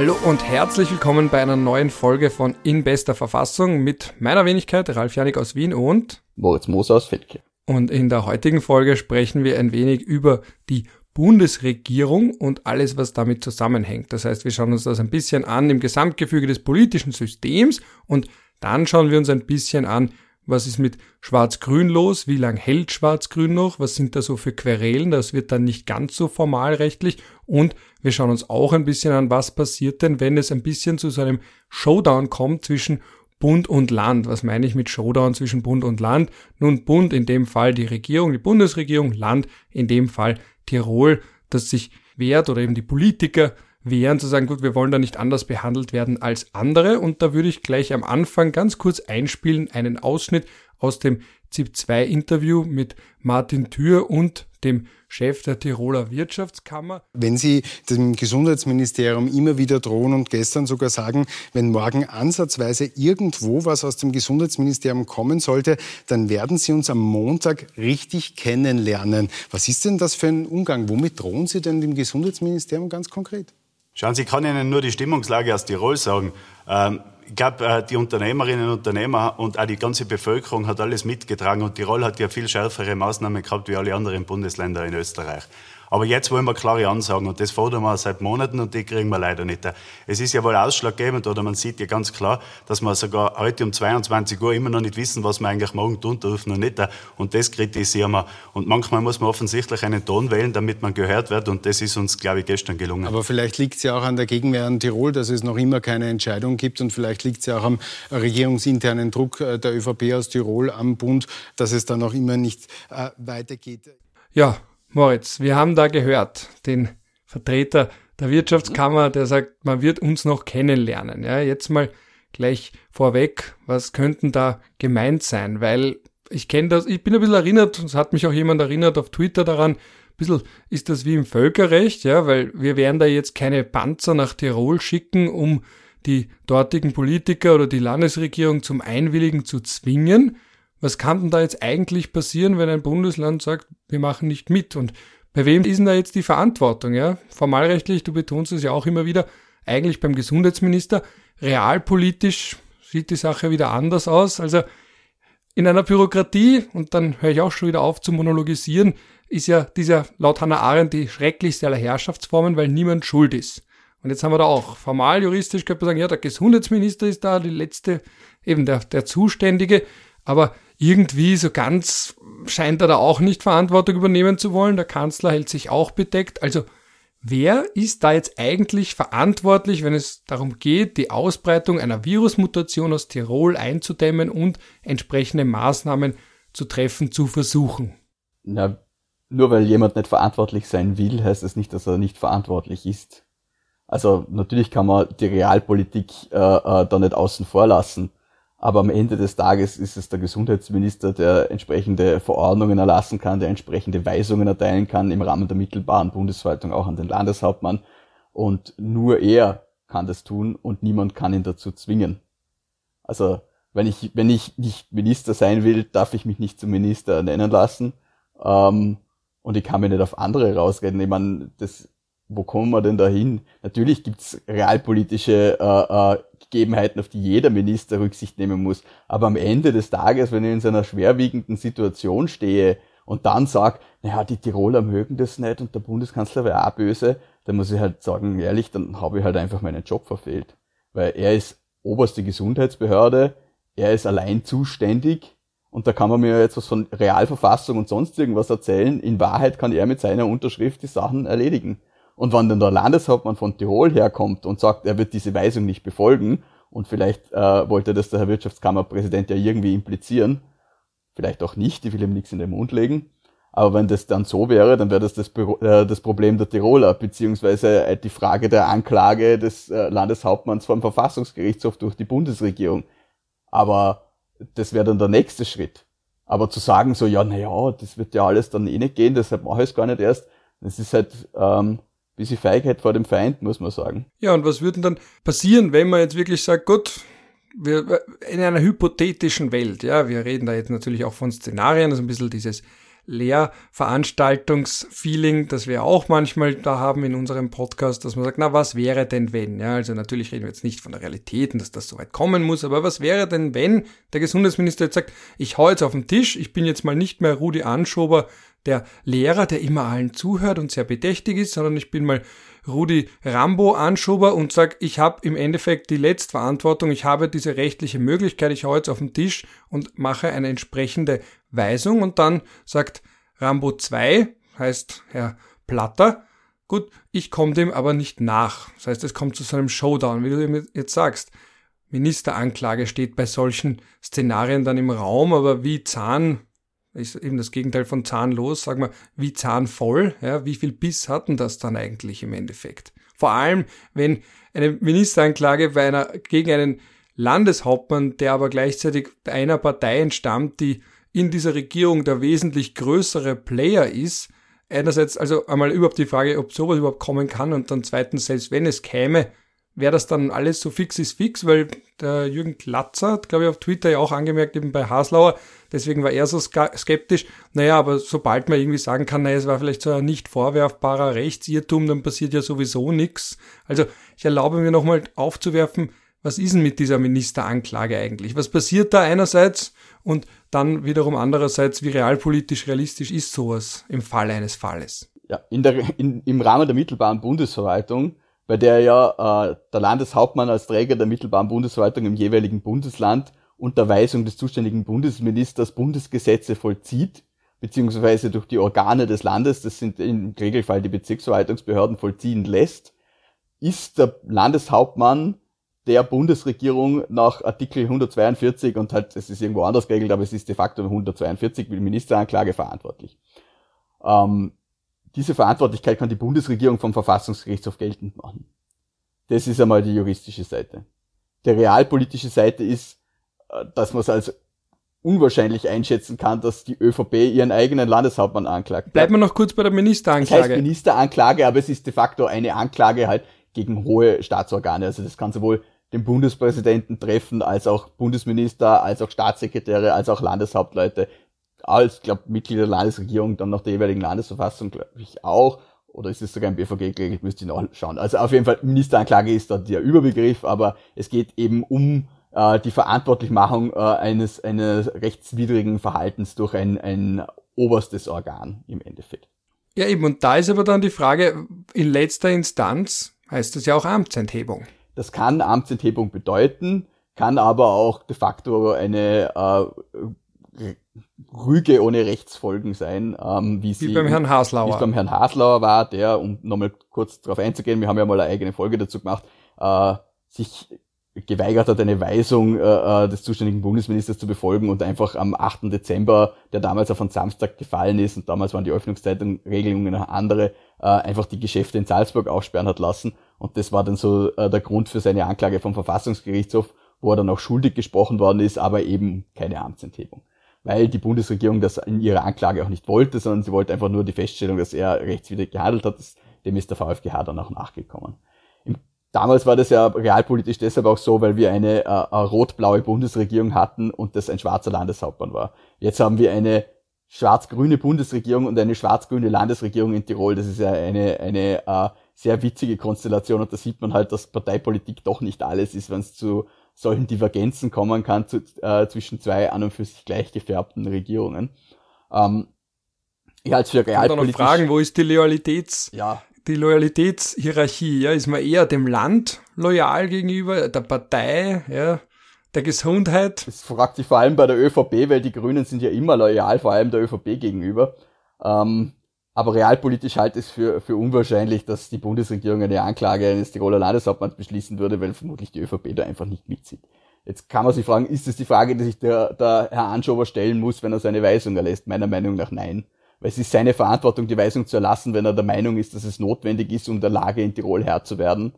Hallo und herzlich willkommen bei einer neuen Folge von In bester Verfassung mit meiner Wenigkeit Ralf Janik aus Wien und Moritz Moser aus Feldkirch. Und in der heutigen Folge sprechen wir ein wenig über die Bundesregierung und alles, was damit zusammenhängt. Das heißt, wir schauen uns das ein bisschen an im Gesamtgefüge des politischen Systems und dann schauen wir uns ein bisschen an, was ist mit Schwarz-Grün los? Wie lang hält Schwarz-Grün noch? Was sind da so für Querelen? Das wird dann nicht ganz so formalrechtlich. Und wir schauen uns auch ein bisschen an, was passiert denn, wenn es ein bisschen zu so einem Showdown kommt zwischen Bund und Land. Was meine ich mit Showdown zwischen Bund und Land? Nun, Bund in dem Fall die Regierung, die Bundesregierung, Land in dem Fall Tirol, das sich wehrt oder eben die Politiker wären, zu sagen, gut, wir wollen da nicht anders behandelt werden als andere. Und da würde ich gleich am Anfang ganz kurz einspielen, einen Ausschnitt aus dem ZIP-2-Interview mit Martin Thür und dem Chef der Tiroler Wirtschaftskammer. Wenn Sie dem Gesundheitsministerium immer wieder drohen und gestern sogar sagen, wenn morgen ansatzweise irgendwo was aus dem Gesundheitsministerium kommen sollte, dann werden Sie uns am Montag richtig kennenlernen. Was ist denn das für ein Umgang? Womit drohen Sie denn dem Gesundheitsministerium ganz konkret? Schauen Sie, ich kann Ihnen nur die Stimmungslage aus Tirol sagen. Ähm, ich glaube, äh, die Unternehmerinnen und Unternehmer und auch die ganze Bevölkerung hat alles mitgetragen und Tirol hat ja viel schärfere Maßnahmen gehabt wie alle anderen Bundesländer in Österreich. Aber jetzt wollen wir klare Ansagen und das fordern wir seit Monaten und die kriegen wir leider nicht. Es ist ja wohl ausschlaggebend oder man sieht ja ganz klar, dass wir sogar heute um 22 Uhr immer noch nicht wissen, was wir eigentlich morgen tun dürfen und nicht. Und das kritisieren wir. Und manchmal muss man offensichtlich einen Ton wählen, damit man gehört wird und das ist uns, glaube ich, gestern gelungen. Aber vielleicht liegt es ja auch an der Gegenwehr an Tirol, dass es noch immer keine Entscheidung gibt und vielleicht liegt es ja auch am regierungsinternen Druck äh, der ÖVP aus Tirol am Bund, dass es da noch immer nicht äh, weitergeht. Ja, Moritz, wir haben da gehört, den Vertreter der Wirtschaftskammer, der sagt, man wird uns noch kennenlernen. Ja, jetzt mal gleich vorweg, was könnten da gemeint sein? Weil ich kenne das, ich bin ein bisschen erinnert, es hat mich auch jemand erinnert auf Twitter daran, ein bisschen ist das wie im Völkerrecht, ja, weil wir werden da jetzt keine Panzer nach Tirol schicken, um die dortigen Politiker oder die Landesregierung zum Einwilligen zu zwingen, was kann denn da jetzt eigentlich passieren, wenn ein Bundesland sagt, wir machen nicht mit? Und bei wem ist denn da jetzt die Verantwortung? Ja? Formalrechtlich, du betonst es ja auch immer wieder, eigentlich beim Gesundheitsminister. Realpolitisch sieht die Sache wieder anders aus. Also in einer Bürokratie, und dann höre ich auch schon wieder auf zu monologisieren, ist ja dieser laut Hannah Arendt die schrecklichste aller Herrschaftsformen, weil niemand schuld ist. Und jetzt haben wir da auch formal juristisch könnte man sagen, ja, der Gesundheitsminister ist da die letzte, eben der, der Zuständige, aber irgendwie so ganz scheint er da auch nicht Verantwortung übernehmen zu wollen. Der Kanzler hält sich auch bedeckt. Also wer ist da jetzt eigentlich verantwortlich, wenn es darum geht, die Ausbreitung einer Virusmutation aus Tirol einzudämmen und entsprechende Maßnahmen zu treffen, zu versuchen? Na, nur weil jemand nicht verantwortlich sein will, heißt es das nicht, dass er nicht verantwortlich ist. Also natürlich kann man die Realpolitik äh, äh, da nicht außen vor lassen. Aber am Ende des Tages ist es der Gesundheitsminister, der entsprechende Verordnungen erlassen kann, der entsprechende Weisungen erteilen kann im Rahmen der mittelbaren Bundesverwaltung auch an den Landeshauptmann. Und nur er kann das tun und niemand kann ihn dazu zwingen. Also, wenn ich, wenn ich nicht Minister sein will, darf ich mich nicht zum Minister nennen lassen. Ähm, und ich kann mich nicht auf andere rausreden. Ich meine, das, wo kommen wir denn dahin? Natürlich gibt's realpolitische äh, äh, Gegebenheiten, auf die jeder Minister Rücksicht nehmen muss. Aber am Ende des Tages, wenn ich in so einer schwerwiegenden Situation stehe und dann sage, naja, die Tiroler mögen das nicht und der Bundeskanzler wäre auch böse, dann muss ich halt sagen, ehrlich, dann habe ich halt einfach meinen Job verfehlt. Weil er ist oberste Gesundheitsbehörde, er ist allein zuständig und da kann man mir jetzt was von Realverfassung und sonst irgendwas erzählen. In Wahrheit kann er mit seiner Unterschrift die Sachen erledigen. Und wenn dann der Landeshauptmann von Tirol herkommt und sagt, er wird diese Weisung nicht befolgen, und vielleicht äh, wollte das der Herr Wirtschaftskammerpräsident ja irgendwie implizieren, vielleicht auch nicht, ich will ihm nichts in den Mund legen, aber wenn das dann so wäre, dann wäre das das, äh, das Problem der Tiroler, beziehungsweise äh, die Frage der Anklage des äh, Landeshauptmanns vom Verfassungsgerichtshof durch die Bundesregierung. Aber das wäre dann der nächste Schritt. Aber zu sagen so, ja, naja, das wird ja alles dann eh nicht gehen, deshalb mache ich es gar nicht erst, das ist halt ähm, bisschen Feigheit vor dem Feind, muss man sagen. Ja, und was würde dann passieren, wenn man jetzt wirklich sagt, gut, wir, in einer hypothetischen Welt, ja, wir reden da jetzt natürlich auch von Szenarien, also ein bisschen dieses Lehrveranstaltungsfeeling, das wir auch manchmal da haben in unserem Podcast, dass man sagt, na, was wäre denn wenn? Ja, also natürlich reden wir jetzt nicht von der Realität und dass das so weit kommen muss, aber was wäre denn, wenn der Gesundheitsminister jetzt sagt, ich hau jetzt auf den Tisch, ich bin jetzt mal nicht mehr Rudi Anschober, der Lehrer, der immer allen zuhört und sehr bedächtig ist, sondern ich bin mal Rudi Rambo Anschober und sage, ich habe im Endeffekt die Letztverantwortung, ich habe diese rechtliche Möglichkeit, ich hau jetzt auf den Tisch und mache eine entsprechende Weisung und dann sagt Rambo 2, heißt Herr Platter, gut, ich komme dem aber nicht nach. Das heißt, es kommt zu so einem Showdown, wie du jetzt sagst. Ministeranklage steht bei solchen Szenarien dann im Raum, aber wie Zahn ist eben das Gegenteil von zahnlos, sagen wir, wie zahnvoll, ja, wie viel Biss hatten das dann eigentlich im Endeffekt? Vor allem, wenn eine Ministeranklage bei einer, gegen einen Landeshauptmann, der aber gleichzeitig einer Partei entstammt, die in dieser Regierung der wesentlich größere Player ist, einerseits also einmal überhaupt die Frage, ob sowas überhaupt kommen kann und dann zweitens, selbst wenn es käme, wäre das dann alles so fix ist fix, weil der Jürgen Klatzer hat, glaube ich, auf Twitter ja auch angemerkt, eben bei Haslauer, deswegen war er so skeptisch. Naja, aber sobald man irgendwie sagen kann, naja, es war vielleicht so ein nicht vorwerfbarer Rechtsirrtum, dann passiert ja sowieso nichts. Also ich erlaube mir nochmal aufzuwerfen, was ist denn mit dieser Ministeranklage eigentlich? Was passiert da einerseits und dann wiederum andererseits, wie realpolitisch realistisch ist sowas im Fall eines Falles? Ja, in der, in, im Rahmen der mittelbaren Bundesverwaltung bei der ja äh, der Landeshauptmann als Träger der mittelbaren Bundesverwaltung im jeweiligen Bundesland unter Weisung des zuständigen Bundesministers Bundesgesetze vollzieht, beziehungsweise durch die Organe des Landes, das sind im Regelfall die Bezirksverwaltungsbehörden, vollziehen lässt, ist der Landeshauptmann der Bundesregierung nach Artikel 142 und halt, es ist irgendwo anders geregelt, aber es ist de facto 142 mit Ministeranklage verantwortlich. Ähm, diese Verantwortlichkeit kann die Bundesregierung vom Verfassungsgerichtshof geltend machen. Das ist einmal die juristische Seite. Die realpolitische Seite ist, äh, dass man es als unwahrscheinlich einschätzen kann, dass die ÖVP ihren eigenen Landeshauptmann anklagt. Bleiben wir noch kurz bei der Ministeranklage. Das heißt Ministeranklage, aber es ist de facto eine Anklage halt gegen hohe Staatsorgane. Also das kann sowohl den Bundespräsidenten treffen, als auch Bundesminister, als auch Staatssekretäre, als auch Landeshauptleute als, glaube Mitglied der Landesregierung, dann nach der jeweiligen Landesverfassung, glaube ich, auch. Oder ist es sogar im BVG geregelt, müsste ich noch schauen. Also auf jeden Fall, Ministeranklage ist da der Überbegriff, aber es geht eben um äh, die Verantwortlichmachung äh, eines, eines rechtswidrigen Verhaltens durch ein, ein oberstes Organ im Endeffekt. Ja, eben, und da ist aber dann die Frage, in letzter Instanz heißt das ja auch Amtsenthebung. Das kann Amtsenthebung bedeuten, kann aber auch de facto eine äh, Rüge ohne Rechtsfolgen sein, ähm, wie, wie sie beim Herrn Haslauer. Wie es beim Herrn Haslauer war, der, um nochmal kurz darauf einzugehen, wir haben ja mal eine eigene Folge dazu gemacht, äh, sich geweigert hat, eine Weisung äh, äh des zuständigen Bundesministers zu befolgen und einfach am 8. Dezember, der damals auf einen Samstag gefallen ist und damals waren die Öffnungszeitregelungen noch andere, äh, einfach die Geschäfte in Salzburg aufsperren hat lassen. Und das war dann so äh, der Grund für seine Anklage vom Verfassungsgerichtshof, wo er dann auch schuldig gesprochen worden ist, aber eben keine Amtsenthebung weil die Bundesregierung das in ihrer Anklage auch nicht wollte, sondern sie wollte einfach nur die Feststellung, dass er rechtswidrig gehandelt hat. Dem ist der VfGH dann auch nachgekommen. Damals war das ja realpolitisch deshalb auch so, weil wir eine äh, rot-blaue Bundesregierung hatten und das ein schwarzer Landeshauptmann war. Jetzt haben wir eine schwarz-grüne Bundesregierung und eine schwarz-grüne Landesregierung in Tirol. Das ist ja eine, eine äh, sehr witzige Konstellation und da sieht man halt, dass Parteipolitik doch nicht alles ist, wenn es zu solchen Divergenzen kommen kann zu, äh, zwischen zwei an und für sich gleich gefärbten Regierungen. Ähm, ich halte für realpolitisch... Ich noch fragen, wo ist die Loyalitäts... Ja. Die Loyalitätshierarchie, ja, ist man eher dem Land loyal gegenüber, der Partei, ja, der Gesundheit? Das fragt sich vor allem bei der ÖVP, weil die Grünen sind ja immer loyal, vor allem der ÖVP gegenüber. Ähm, aber realpolitisch halte ich es für, für unwahrscheinlich, dass die Bundesregierung eine Anklage eines Tiroler Landeshauptmanns beschließen würde, weil vermutlich die ÖVP da einfach nicht mitzieht. Jetzt kann man sich fragen, ist es die Frage, die sich der, der Herr Anschober stellen muss, wenn er seine Weisung erlässt? Meiner Meinung nach nein. Weil es ist seine Verantwortung, die Weisung zu erlassen, wenn er der Meinung ist, dass es notwendig ist, um der Lage in Tirol Herr zu werden.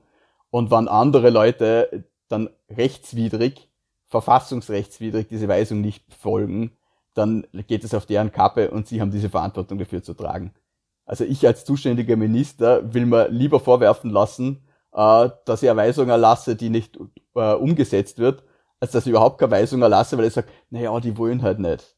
Und wenn andere Leute dann rechtswidrig, verfassungsrechtswidrig diese Weisung nicht folgen, dann geht es auf deren Kappe und sie haben diese Verantwortung dafür zu tragen. Also ich als zuständiger Minister will mir lieber vorwerfen lassen, äh, dass ich eine Weisung erlasse, die nicht äh, umgesetzt wird, als dass ich überhaupt keine Weisung erlasse, weil ich sage, naja, die wollen halt nicht.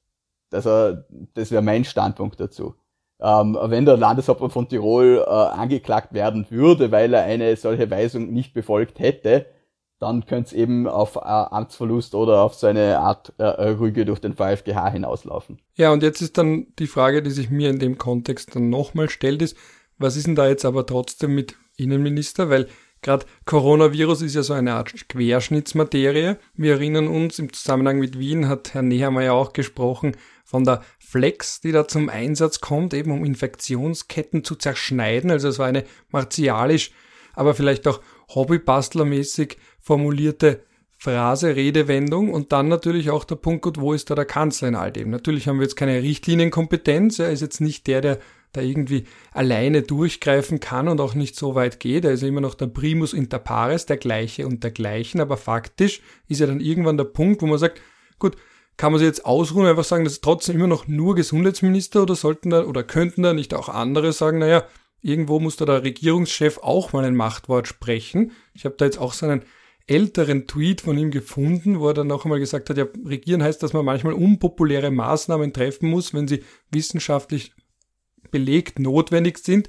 Also, das wäre mein Standpunkt dazu. Ähm, wenn der Landeshauptmann von Tirol äh, angeklagt werden würde, weil er eine solche Weisung nicht befolgt hätte, dann könnte es eben auf äh, Amtsverlust oder auf so eine Art äh, Rüge durch den VfGH hinauslaufen. Ja, und jetzt ist dann die Frage, die sich mir in dem Kontext dann nochmal stellt, ist, was ist denn da jetzt aber trotzdem mit Innenminister? Weil gerade Coronavirus ist ja so eine Art Querschnittsmaterie. Wir erinnern uns, im Zusammenhang mit Wien hat Herr Nehammer auch gesprochen von der Flex, die da zum Einsatz kommt, eben um Infektionsketten zu zerschneiden. Also es war eine martialisch, aber vielleicht auch Hobbybastlermäßig formulierte Phrase, Redewendung und dann natürlich auch der Punkt, gut, wo ist da der Kanzler in all dem? Natürlich haben wir jetzt keine Richtlinienkompetenz, er ist jetzt nicht der, der da irgendwie alleine durchgreifen kann und auch nicht so weit geht. Er ist immer noch der Primus inter pares, der gleiche und dergleichen, aber faktisch ist ja dann irgendwann der Punkt, wo man sagt, gut, kann man sich jetzt ausruhen und einfach sagen, das ist trotzdem immer noch nur Gesundheitsminister oder sollten da oder könnten da nicht auch andere sagen, naja, irgendwo muss da der Regierungschef auch mal ein Machtwort sprechen. Ich habe da jetzt auch so einen älteren Tweet von ihm gefunden, wo er dann noch einmal gesagt hat, ja, regieren heißt, dass man manchmal unpopuläre Maßnahmen treffen muss, wenn sie wissenschaftlich belegt notwendig sind.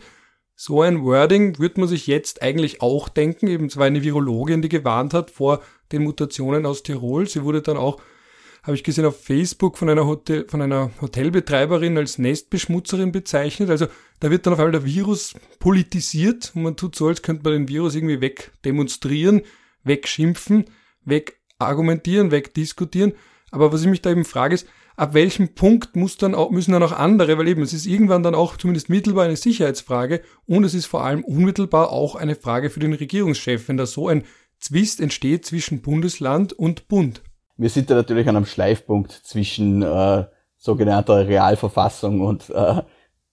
So ein Wording würde man sich jetzt eigentlich auch denken. Eben zwar eine Virologin, die gewarnt hat vor den Mutationen aus Tirol. Sie wurde dann auch habe ich gesehen auf Facebook von einer, Hotel, von einer Hotelbetreiberin als Nestbeschmutzerin bezeichnet. Also da wird dann auf einmal der Virus politisiert und man tut so, als könnte man den Virus irgendwie wegdemonstrieren, wegschimpfen, wegargumentieren, wegdiskutieren. Aber was ich mich da eben frage ist, ab welchem Punkt muss dann auch, müssen dann auch andere, weil eben es ist irgendwann dann auch zumindest mittelbar eine Sicherheitsfrage und es ist vor allem unmittelbar auch eine Frage für den Regierungschef, wenn da so ein Zwist entsteht zwischen Bundesland und Bund wir sind da natürlich an einem Schleifpunkt zwischen äh, sogenannter Realverfassung und äh,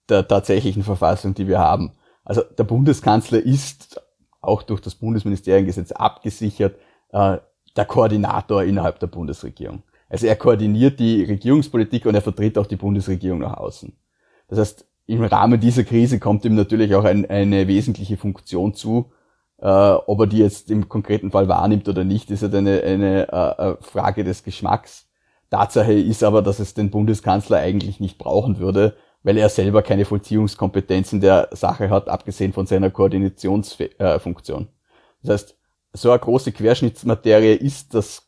der tatsächlichen Verfassung, die wir haben. Also der Bundeskanzler ist auch durch das Bundesministeriengesetz abgesichert äh, der Koordinator innerhalb der Bundesregierung. Also er koordiniert die Regierungspolitik und er vertritt auch die Bundesregierung nach außen. Das heißt, im Rahmen dieser Krise kommt ihm natürlich auch ein, eine wesentliche Funktion zu, äh, ob er die jetzt im konkreten Fall wahrnimmt oder nicht, ist halt eine, eine äh, äh, Frage des Geschmacks. Tatsache ist aber, dass es den Bundeskanzler eigentlich nicht brauchen würde, weil er selber keine Vollziehungskompetenz in der Sache hat, abgesehen von seiner Koordinationsfunktion. Das heißt, so eine große Querschnittsmaterie ist das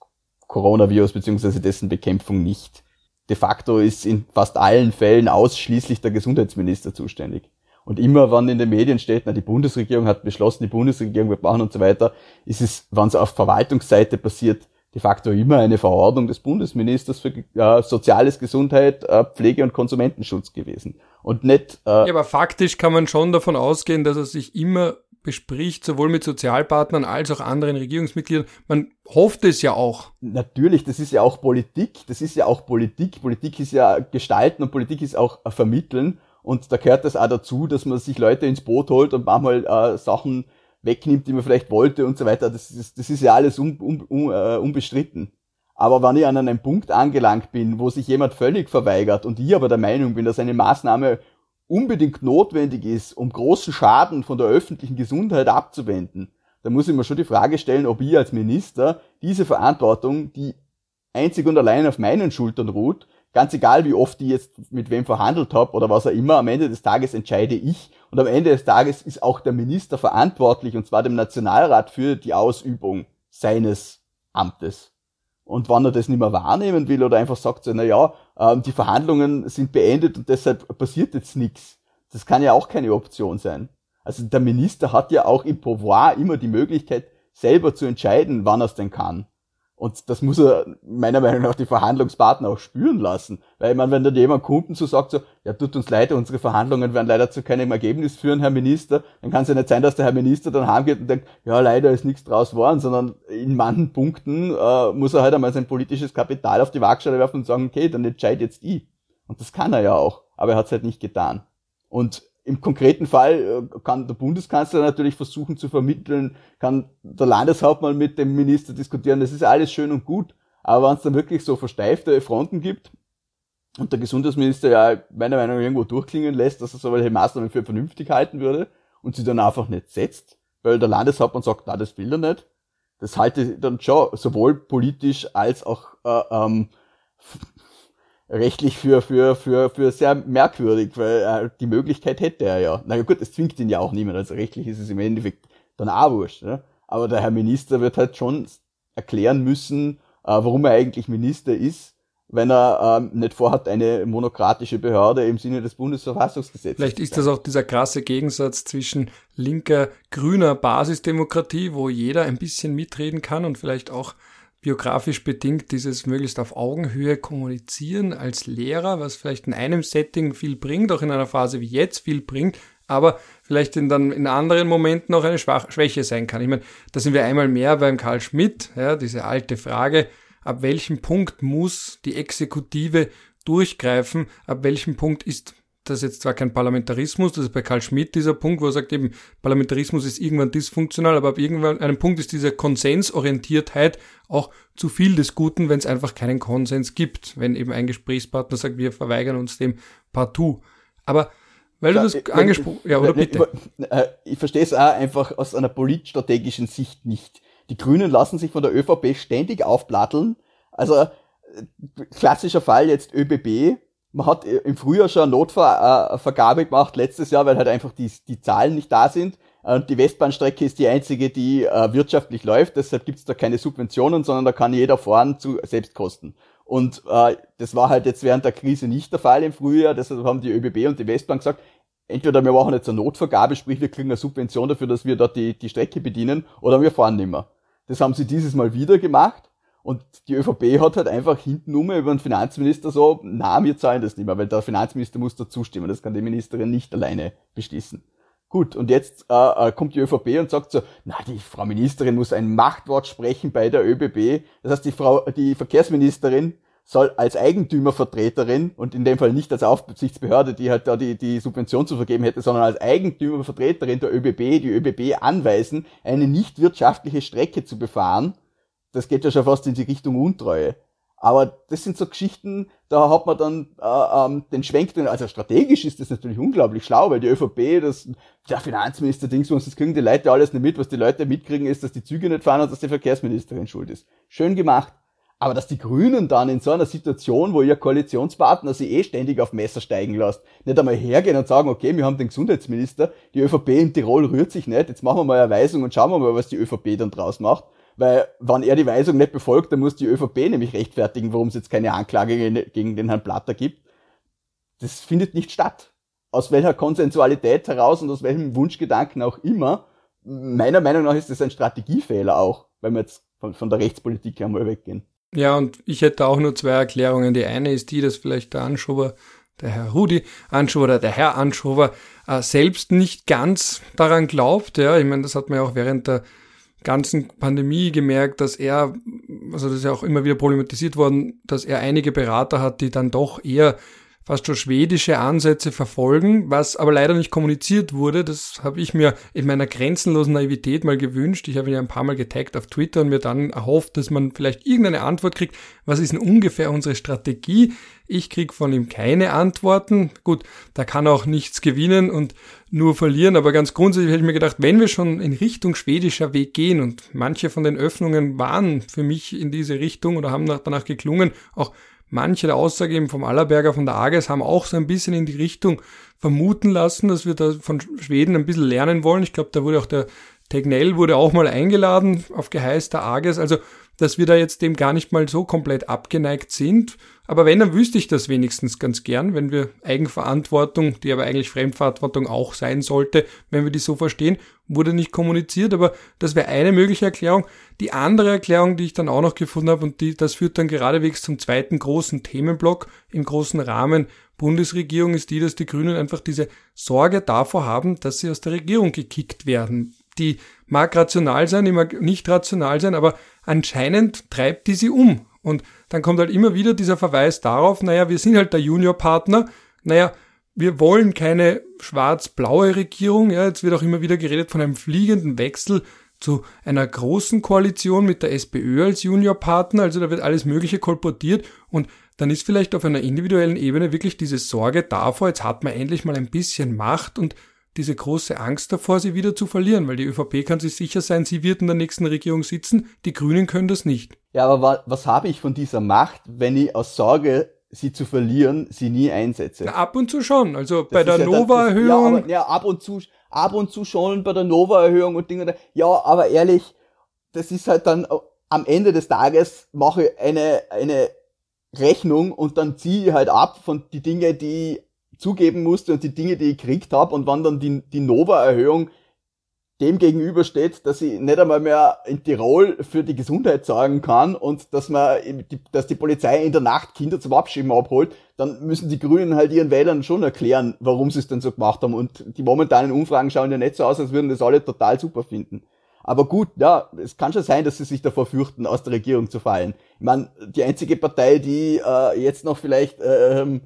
Coronavirus bzw. dessen Bekämpfung nicht. De facto ist in fast allen Fällen ausschließlich der Gesundheitsminister zuständig. Und immer, wenn in den Medien steht, na, die Bundesregierung hat beschlossen, die Bundesregierung wird machen und so weiter, ist es, wenn es auf Verwaltungsseite passiert, de facto immer eine Verordnung des Bundesministers für äh, soziales Gesundheit, äh, Pflege und Konsumentenschutz gewesen. Und nicht. Äh, ja, aber faktisch kann man schon davon ausgehen, dass er sich immer bespricht, sowohl mit Sozialpartnern als auch anderen Regierungsmitgliedern. Man hofft es ja auch. Natürlich, das ist ja auch Politik. Das ist ja auch Politik. Politik ist ja gestalten und Politik ist auch vermitteln. Und da gehört das auch dazu, dass man sich Leute ins Boot holt und manchmal äh, Sachen wegnimmt, die man vielleicht wollte und so weiter. Das, ist, das ist ja alles un, un, un, äh, unbestritten. Aber wenn ich an einem Punkt angelangt bin, wo sich jemand völlig verweigert und ich aber der Meinung bin, dass eine Maßnahme unbedingt notwendig ist, um großen Schaden von der öffentlichen Gesundheit abzuwenden, dann muss ich mir schon die Frage stellen, ob ich als Minister diese Verantwortung, die einzig und allein auf meinen Schultern ruht, ganz egal, wie oft ich jetzt mit wem verhandelt habe oder was auch immer, am Ende des Tages entscheide ich und am Ende des Tages ist auch der Minister verantwortlich und zwar dem Nationalrat für die Ausübung seines Amtes. Und wenn er das nicht mehr wahrnehmen will oder einfach sagt so, na ja, ähm, die Verhandlungen sind beendet und deshalb passiert jetzt nichts. Das kann ja auch keine Option sein. Also der Minister hat ja auch im Pouvoir immer die Möglichkeit, selber zu entscheiden, wann er es denn kann. Und das muss er meiner Meinung nach die Verhandlungspartner auch spüren lassen. Weil meine, wenn dann jemand Kunden so sagt, so, ja, tut uns leid, unsere Verhandlungen werden leider zu keinem Ergebnis führen, Herr Minister, dann kann es ja nicht sein, dass der Herr Minister dann heimgeht und denkt, ja, leider ist nichts draus geworden, sondern in manchen Punkten äh, muss er halt einmal sein politisches Kapital auf die Waagschale werfen und sagen, okay, dann entscheid jetzt ich. Und das kann er ja auch, aber er hat es halt nicht getan. Und im konkreten Fall äh, kann der Bundeskanzler natürlich versuchen zu vermitteln, kann der Landeshauptmann mit dem Minister diskutieren, das ist alles schön und gut. Aber wenn es dann wirklich so versteifte Fronten gibt und der Gesundheitsminister ja meiner Meinung nach irgendwo durchklingen lässt, dass er solche Maßnahmen für vernünftig halten würde und sie dann einfach nicht setzt, weil der Landeshauptmann sagt, na, das will er nicht, das halte ich dann schon sowohl politisch als auch äh, ähm, rechtlich für, für, für, für sehr merkwürdig, weil äh, die Möglichkeit hätte er ja. Na gut, es zwingt ihn ja auch niemand, also rechtlich ist es im Endeffekt dann auch wurscht. Ne? Aber der Herr Minister wird halt schon erklären müssen, äh, warum er eigentlich Minister ist, wenn er ähm, nicht vorhat, eine monokratische Behörde im Sinne des Bundesverfassungsgesetzes Vielleicht ist das auch dieser krasse Gegensatz zwischen linker, grüner Basisdemokratie, wo jeder ein bisschen mitreden kann und vielleicht auch biografisch bedingt dieses möglichst auf Augenhöhe kommunizieren als Lehrer, was vielleicht in einem Setting viel bringt, auch in einer Phase wie jetzt viel bringt, aber vielleicht in, dann in anderen Momenten auch eine Schwach Schwäche sein kann. Ich meine, da sind wir einmal mehr beim Karl Schmidt, ja, diese alte Frage, ab welchem Punkt muss die Exekutive durchgreifen, ab welchem Punkt ist das ist jetzt zwar kein Parlamentarismus, das ist bei Karl Schmidt dieser Punkt, wo er sagt eben, Parlamentarismus ist irgendwann dysfunktional, aber ab irgendwann einem Punkt ist diese Konsensorientiertheit auch zu viel des Guten, wenn es einfach keinen Konsens gibt, wenn eben ein Gesprächspartner sagt, wir verweigern uns dem partout. Aber weil ja, du das angesprochen, ja, oder bitte? Äh, ich verstehe es auch einfach aus einer politstrategischen Sicht nicht. Die Grünen lassen sich von der ÖVP ständig aufplatteln. Also, äh, klassischer Fall jetzt ÖBB, man hat im Frühjahr schon eine Notvergabe gemacht, letztes Jahr, weil halt einfach die, die Zahlen nicht da sind. Und die Westbahnstrecke ist die einzige, die äh, wirtschaftlich läuft, deshalb gibt's da keine Subventionen, sondern da kann jeder fahren zu Selbstkosten. Und äh, das war halt jetzt während der Krise nicht der Fall im Frühjahr, deshalb haben die ÖBB und die Westbahn gesagt, entweder wir machen jetzt eine Notvergabe, sprich wir kriegen eine Subvention dafür, dass wir dort die, die Strecke bedienen, oder wir fahren nimmer. Das haben sie dieses Mal wieder gemacht und die ÖVP hat halt einfach hintenrum über den Finanzminister so, na, wir zahlen das nicht mehr, weil der Finanzminister muss da zustimmen. Das kann die Ministerin nicht alleine beschließen. Gut, und jetzt äh, äh kommt die ÖVP und sagt so, na, die Frau Ministerin muss ein Machtwort sprechen bei der ÖBB. Das heißt, die Frau, die Verkehrsministerin soll als Eigentümervertreterin und in dem Fall nicht als Aufsichtsbehörde, die halt da die, die Subvention zu vergeben hätte, sondern als Eigentümervertreterin der ÖBB, die ÖBB anweisen, eine nicht wirtschaftliche Strecke zu befahren das geht ja schon fast in die Richtung Untreue. Aber das sind so Geschichten, da hat man dann äh, ähm, den Schwenk drin. Also strategisch ist das natürlich unglaublich schlau, weil die ÖVP, das, der Finanzminister Dingsbums, das kriegen die Leute alles nicht mit. Was die Leute mitkriegen, ist, dass die Züge nicht fahren und dass die Verkehrsministerin schuld ist. Schön gemacht. Aber dass die Grünen dann in so einer Situation, wo ihr Koalitionspartner sie eh ständig auf Messer steigen lässt, nicht einmal hergehen und sagen, okay, wir haben den Gesundheitsminister, die ÖVP in Tirol rührt sich nicht, jetzt machen wir mal eine Weisung und schauen wir mal, was die ÖVP dann draus macht, weil, wenn er die Weisung nicht befolgt, dann muss die ÖVP nämlich rechtfertigen, warum es jetzt keine Anklage gegen den Herrn Platter gibt. Das findet nicht statt. Aus welcher Konsensualität heraus und aus welchem Wunschgedanken auch immer. Meiner Meinung nach ist das ein Strategiefehler auch, wenn wir jetzt von, von der Rechtspolitik einmal weggehen. Ja, und ich hätte auch nur zwei Erklärungen. Die eine ist die, dass vielleicht der Anschober, der Herr Rudi Anschober oder der Herr Anschober äh, selbst nicht ganz daran glaubt. Ja, ich meine, das hat man ja auch während der ganzen Pandemie gemerkt, dass er, also das ist ja auch immer wieder problematisiert worden, dass er einige Berater hat, die dann doch eher fast schon schwedische Ansätze verfolgen, was aber leider nicht kommuniziert wurde. Das habe ich mir in meiner grenzenlosen Naivität mal gewünscht. Ich habe ihn ja ein paar Mal getaggt auf Twitter und mir dann erhofft, dass man vielleicht irgendeine Antwort kriegt. Was ist denn ungefähr unsere Strategie? Ich krieg von ihm keine Antworten. Gut, da kann auch nichts gewinnen und nur verlieren, aber ganz grundsätzlich hätte ich mir gedacht, wenn wir schon in Richtung schwedischer Weg gehen und manche von den Öffnungen waren für mich in diese Richtung oder haben danach geklungen, auch manche der Aussage eben vom Allerberger von der AGES haben auch so ein bisschen in die Richtung vermuten lassen, dass wir da von Schweden ein bisschen lernen wollen. Ich glaube, da wurde auch der Tegnell wurde auch mal eingeladen auf Geheiß der AGES. Also dass wir da jetzt dem gar nicht mal so komplett abgeneigt sind. Aber wenn, dann wüsste ich das wenigstens ganz gern, wenn wir Eigenverantwortung, die aber eigentlich Fremdverantwortung auch sein sollte, wenn wir die so verstehen, wurde nicht kommuniziert, aber das wäre eine mögliche Erklärung. Die andere Erklärung, die ich dann auch noch gefunden habe, und die, das führt dann geradewegs zum zweiten großen Themenblock im großen Rahmen Bundesregierung, ist die, dass die Grünen einfach diese Sorge davor haben, dass sie aus der Regierung gekickt werden. Die mag rational sein, die mag nicht rational sein, aber anscheinend treibt die sie um. Und dann kommt halt immer wieder dieser Verweis darauf, naja, wir sind halt der Juniorpartner, naja, wir wollen keine schwarz-blaue Regierung, ja, jetzt wird auch immer wieder geredet von einem fliegenden Wechsel zu einer großen Koalition mit der SPÖ als Juniorpartner, also da wird alles Mögliche kolportiert und dann ist vielleicht auf einer individuellen Ebene wirklich diese Sorge davor, jetzt hat man endlich mal ein bisschen Macht und diese große Angst davor, sie wieder zu verlieren, weil die ÖVP kann sich sicher sein, sie wird in der nächsten Regierung sitzen, die Grünen können das nicht. Ja, aber wa was habe ich von dieser Macht, wenn ich aus Sorge sie zu verlieren, sie nie einsetze. Na, ab und zu schon. Also das bei der ja Nova-Erhöhung. Ja, ja, ab und zu, ab und zu schon bei der Nova-Erhöhung und Dinge. Ja, aber ehrlich, das ist halt dann am Ende des Tages mache ich eine, eine Rechnung und dann ziehe ich halt ab von die Dinge, die zugeben musste und die Dinge, die ich gekriegt habe und wann dann die, die Nova-Erhöhung dem gegenübersteht, dass ich nicht einmal mehr in Tirol für die Gesundheit sorgen kann und dass man, dass die Polizei in der Nacht Kinder zum Abschieben abholt, dann müssen die Grünen halt ihren Wählern schon erklären, warum sie es denn so gemacht haben. Und die momentanen Umfragen schauen ja nicht so aus, als würden das alle total super finden. Aber gut, ja, es kann schon sein, dass sie sich davor fürchten, aus der Regierung zu fallen. Ich meine, die einzige Partei, die äh, jetzt noch vielleicht äh,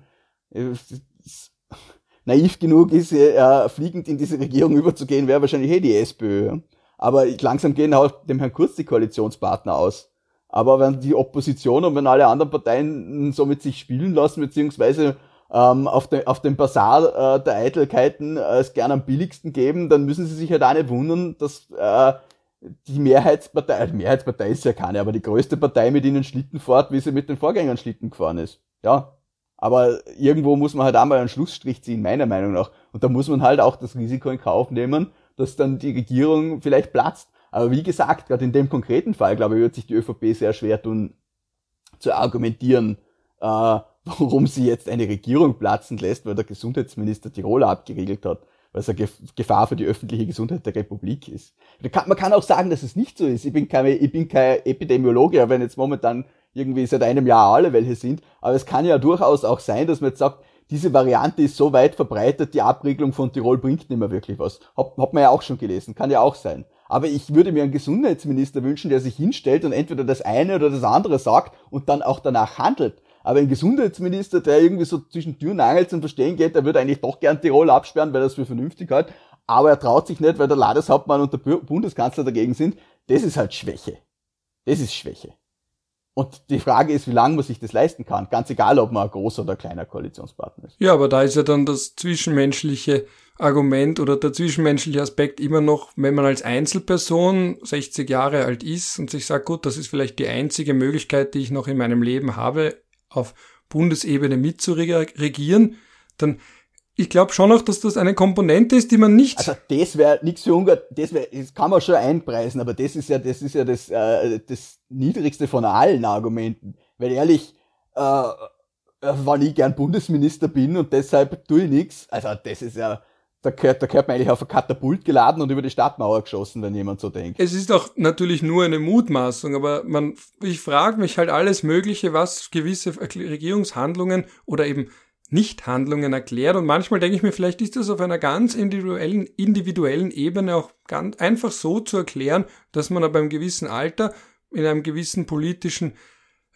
naiv genug ist, äh, fliegend in diese Regierung überzugehen, wäre wahrscheinlich eh die SPÖ. Aber langsam gehen auch dem Herrn Kurz die Koalitionspartner aus. Aber wenn die Opposition und wenn alle anderen Parteien so mit sich spielen lassen, beziehungsweise ähm, auf, de, auf dem Basar äh, der Eitelkeiten äh, es gern am billigsten geben, dann müssen sie sich halt auch nicht wundern, dass äh, die Mehrheitspartei, die Mehrheitspartei ist ja keine, aber die größte Partei mit ihnen Schlitten fährt, wie sie mit den Vorgängern Schlitten gefahren ist. Ja, aber irgendwo muss man halt einmal einen Schlussstrich ziehen, meiner Meinung nach. Und da muss man halt auch das Risiko in Kauf nehmen, dass dann die Regierung vielleicht platzt. Aber wie gesagt, gerade in dem konkreten Fall, glaube ich, wird sich die ÖVP sehr schwer tun, zu argumentieren, äh, warum sie jetzt eine Regierung platzen lässt, weil der Gesundheitsminister Tiroler abgeriegelt hat, weil es eine Gefahr für die öffentliche Gesundheit der Republik ist. Man kann auch sagen, dass es nicht so ist. Ich bin, keine, ich bin kein Epidemiologe, aber wenn jetzt momentan irgendwie seit einem Jahr alle welche sind. Aber es kann ja durchaus auch sein, dass man jetzt sagt, diese Variante ist so weit verbreitet, die Abriegelung von Tirol bringt nicht mehr wirklich was. Hat, hat man ja auch schon gelesen, kann ja auch sein. Aber ich würde mir einen Gesundheitsminister wünschen, der sich hinstellt und entweder das eine oder das andere sagt und dann auch danach handelt. Aber ein Gesundheitsminister, der irgendwie so zwischen Tür und Angel zum Verstehen geht, der würde eigentlich doch gern Tirol absperren, weil er es für vernünftig hat. Aber er traut sich nicht, weil der Landeshauptmann und der Bundeskanzler dagegen sind. Das ist halt Schwäche. Das ist Schwäche. Und die Frage ist, wie lange man sich das leisten kann. Ganz egal, ob man ein großer oder kleiner Koalitionspartner ist. Ja, aber da ist ja dann das zwischenmenschliche Argument oder der zwischenmenschliche Aspekt immer noch, wenn man als Einzelperson 60 Jahre alt ist und sich sagt, gut, das ist vielleicht die einzige Möglichkeit, die ich noch in meinem Leben habe, auf Bundesebene mitzuregieren, dann ich glaube schon auch, dass das eine Komponente ist, die man nicht. Also das wäre nichts für Ungarn, das, wär, das kann man schon einpreisen, aber das ist ja, das ist ja das, äh, das niedrigste von allen Argumenten. Weil ehrlich, äh, äh wenn ich gern Bundesminister bin und deshalb tue ich nichts, also das ist ja, da gehört, da gehört man eigentlich auf ein Katapult geladen und über die Stadtmauer geschossen, wenn jemand so denkt. Es ist doch natürlich nur eine Mutmaßung, aber man, ich frage mich halt alles Mögliche, was gewisse Regierungshandlungen oder eben Nichthandlungen erklärt. Und manchmal denke ich mir, vielleicht ist das auf einer ganz individuellen, individuellen Ebene auch ganz einfach so zu erklären, dass man aber im gewissen Alter, in einem gewissen politischen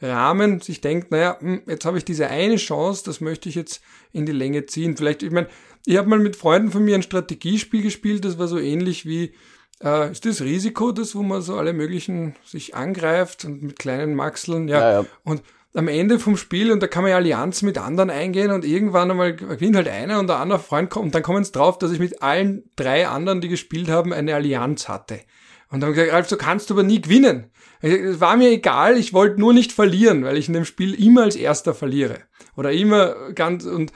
Rahmen sich denkt, naja, hm, jetzt habe ich diese eine Chance, das möchte ich jetzt in die Länge ziehen. Vielleicht, ich meine, ich habe mal mit Freunden von mir ein Strategiespiel gespielt, das war so ähnlich wie, äh, ist das Risiko, das, wo man so alle möglichen sich angreift und mit kleinen Maxeln, ja. ja, ja. Und am Ende vom Spiel und da kann man ja Allianz mit anderen eingehen und irgendwann einmal gewinnt halt einer und der andere Freund kommt und dann kommen es drauf, dass ich mit allen drei anderen, die gespielt haben, eine Allianz hatte. Und dann haben gesagt, Ralf, so kannst du aber nie gewinnen. Es war mir egal, ich wollte nur nicht verlieren, weil ich in dem Spiel immer als erster verliere. Oder immer ganz und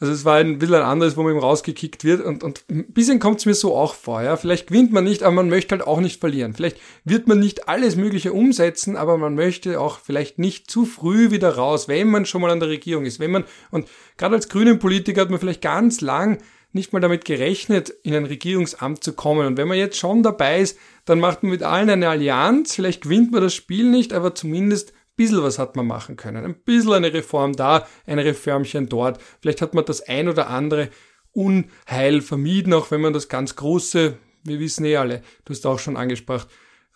also es war ein bisschen ein anderes, wo man ihm rausgekickt wird und, und ein bisschen kommt es mir so auch vor. Ja? Vielleicht gewinnt man nicht, aber man möchte halt auch nicht verlieren. Vielleicht wird man nicht alles Mögliche umsetzen, aber man möchte auch vielleicht nicht zu früh wieder raus, wenn man schon mal an der Regierung ist. Wenn man, und gerade als grünen Politiker hat man vielleicht ganz lang nicht mal damit gerechnet, in ein Regierungsamt zu kommen. Und wenn man jetzt schon dabei ist, dann macht man mit allen eine Allianz. Vielleicht gewinnt man das Spiel nicht, aber zumindest bisschen was hat man machen können. Ein bisschen eine Reform da, ein Reformchen dort. Vielleicht hat man das ein oder andere Unheil vermieden, auch wenn man das ganz große, wir wissen eh alle, du hast auch schon angesprochen,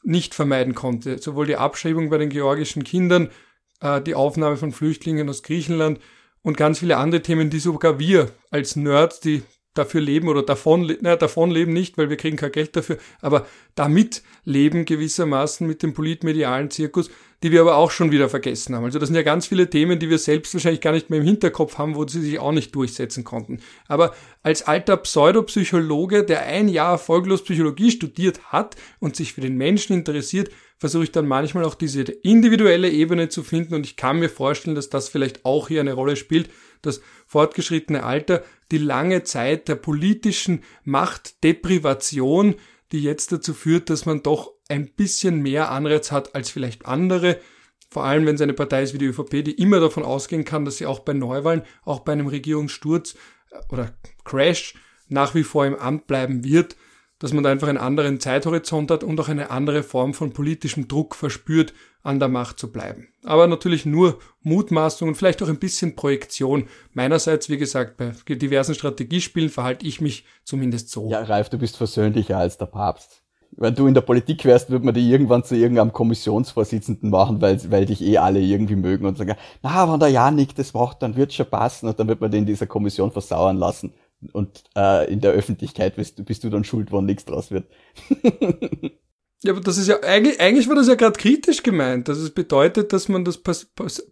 nicht vermeiden konnte. Sowohl die Abschreibung bei den georgischen Kindern, äh, die Aufnahme von Flüchtlingen aus Griechenland und ganz viele andere Themen, die sogar wir als Nerds, die dafür leben oder davon, naja, davon leben nicht, weil wir kriegen kein Geld dafür, aber damit leben gewissermaßen mit dem politmedialen Zirkus, die wir aber auch schon wieder vergessen haben. Also das sind ja ganz viele Themen, die wir selbst wahrscheinlich gar nicht mehr im Hinterkopf haben, wo sie sich auch nicht durchsetzen konnten. Aber als alter Pseudopsychologe, der ein Jahr erfolglos Psychologie studiert hat und sich für den Menschen interessiert, versuche ich dann manchmal auch diese individuelle Ebene zu finden und ich kann mir vorstellen, dass das vielleicht auch hier eine Rolle spielt, das fortgeschrittene Alter, die lange Zeit der politischen Machtdeprivation, die jetzt dazu führt, dass man doch ein bisschen mehr Anreiz hat als vielleicht andere, vor allem wenn es eine Partei ist wie die ÖVP, die immer davon ausgehen kann, dass sie auch bei Neuwahlen, auch bei einem Regierungssturz äh, oder Crash nach wie vor im Amt bleiben wird, dass man da einfach einen anderen Zeithorizont hat und auch eine andere Form von politischem Druck verspürt, an der Macht zu bleiben. Aber natürlich nur Mutmaßung und vielleicht auch ein bisschen Projektion. Meinerseits, wie gesagt, bei diversen Strategiespielen verhalte ich mich zumindest so. Ja, Ralf, du bist versöhnlicher als der Papst. Wenn du in der Politik wärst, würde man dich irgendwann zu irgendeinem Kommissionsvorsitzenden machen, weil, weil dich eh alle irgendwie mögen und sagen, na, wenn der Janik das braucht, dann wird schon passen und dann wird man den in dieser Kommission versauern lassen. Und äh, in der Öffentlichkeit bist, bist du dann schuld, wenn nichts draus wird. Ja, aber das ist ja, eigentlich, eigentlich war das ja gerade kritisch gemeint. dass es bedeutet, dass man das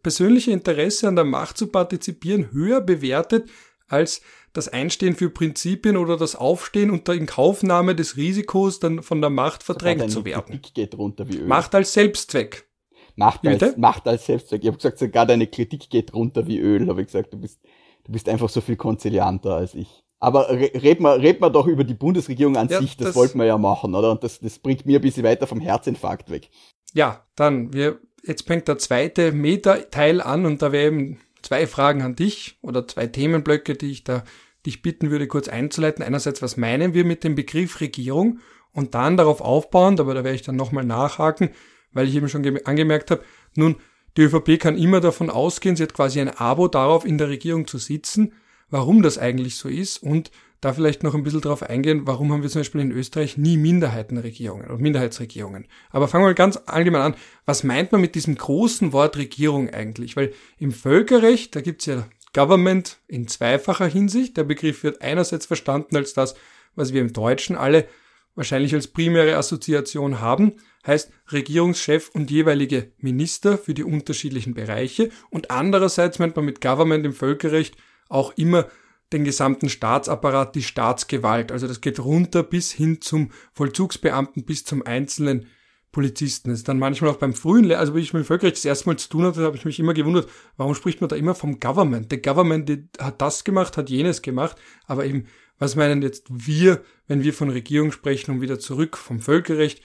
persönliche Interesse an der Macht zu partizipieren höher bewertet als das Einstehen für Prinzipien oder das Aufstehen unter Inkaufnahme des Risikos, dann von der Macht verdrängt zu werden. Kritik geht runter wie Öl. Macht als Selbstzweck. Macht als, Macht als Selbstzweck. Ich habe gesagt, sogar deine Kritik geht runter wie Öl, habe ich gesagt. Du bist, du bist einfach so viel konzilianter als ich. Aber red mal, red mal doch über die Bundesregierung an ja, sich, das, das wollten wir ja machen, oder? Und das, das bringt mir ein bisschen weiter vom Herzinfarkt weg. Ja, dann, wir, jetzt fängt der zweite Meta-Teil an und da wäre eben zwei Fragen an dich oder zwei Themenblöcke, die ich da dich bitten würde, kurz einzuleiten. Einerseits, was meinen wir mit dem Begriff Regierung? Und dann darauf aufbauend, aber da werde ich dann nochmal nachhaken, weil ich eben schon angemerkt habe, nun, die ÖVP kann immer davon ausgehen, sie hat quasi ein Abo darauf, in der Regierung zu sitzen warum das eigentlich so ist und da vielleicht noch ein bisschen drauf eingehen, warum haben wir zum Beispiel in Österreich nie Minderheitenregierungen oder Minderheitsregierungen. Aber fangen wir ganz allgemein an. Was meint man mit diesem großen Wort Regierung eigentlich? Weil im Völkerrecht, da gibt's ja Government in zweifacher Hinsicht. Der Begriff wird einerseits verstanden als das, was wir im Deutschen alle wahrscheinlich als primäre Assoziation haben, heißt Regierungschef und jeweilige Minister für die unterschiedlichen Bereiche und andererseits meint man mit Government im Völkerrecht auch immer den gesamten Staatsapparat, die Staatsgewalt. Also das geht runter bis hin zum Vollzugsbeamten, bis zum einzelnen Polizisten. Das ist dann manchmal auch beim frühen, Le also wie ich mit dem Völkerrecht das erste Mal zu tun hatte, habe ich mich immer gewundert, warum spricht man da immer vom Government? Der Government hat das gemacht, hat jenes gemacht, aber eben, was meinen jetzt wir, wenn wir von Regierung sprechen und wieder zurück vom Völkerrecht,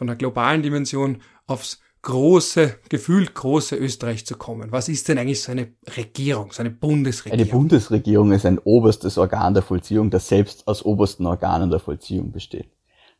von der globalen Dimension aufs große, gefühlt große Österreich zu kommen. Was ist denn eigentlich so eine Regierung, so eine Bundesregierung? Eine Bundesregierung ist ein oberstes Organ der Vollziehung, das selbst aus obersten Organen der Vollziehung besteht.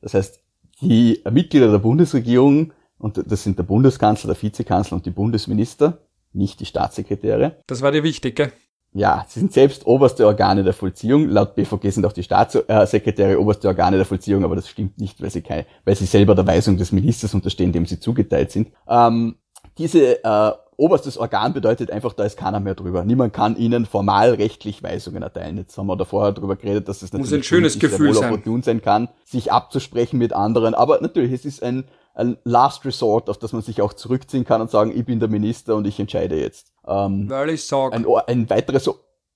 Das heißt, die Mitglieder der Bundesregierung, und das sind der Bundeskanzler, der Vizekanzler und die Bundesminister, nicht die Staatssekretäre. Das war dir wichtig, gell? Ja, sie sind selbst oberste Organe der Vollziehung. Laut BVG sind auch die Staatssekretäre oberste Organe der Vollziehung, aber das stimmt nicht, weil sie, keine, weil sie selber der Weisung des Ministers unterstehen, dem sie zugeteilt sind. Ähm, diese äh, oberstes Organ bedeutet einfach, da ist keiner mehr drüber. Niemand kann ihnen formal rechtlich Weisungen erteilen. Jetzt haben wir da vorher drüber geredet, dass es natürlich Muss ein schönes Gefühl sein. sein kann, sich abzusprechen mit anderen. Aber natürlich, es ist ein, ein Last Resort, auf das man sich auch zurückziehen kann und sagen, ich bin der Minister und ich entscheide jetzt. Ähm, Weil ich sag. Ein, ein weiteres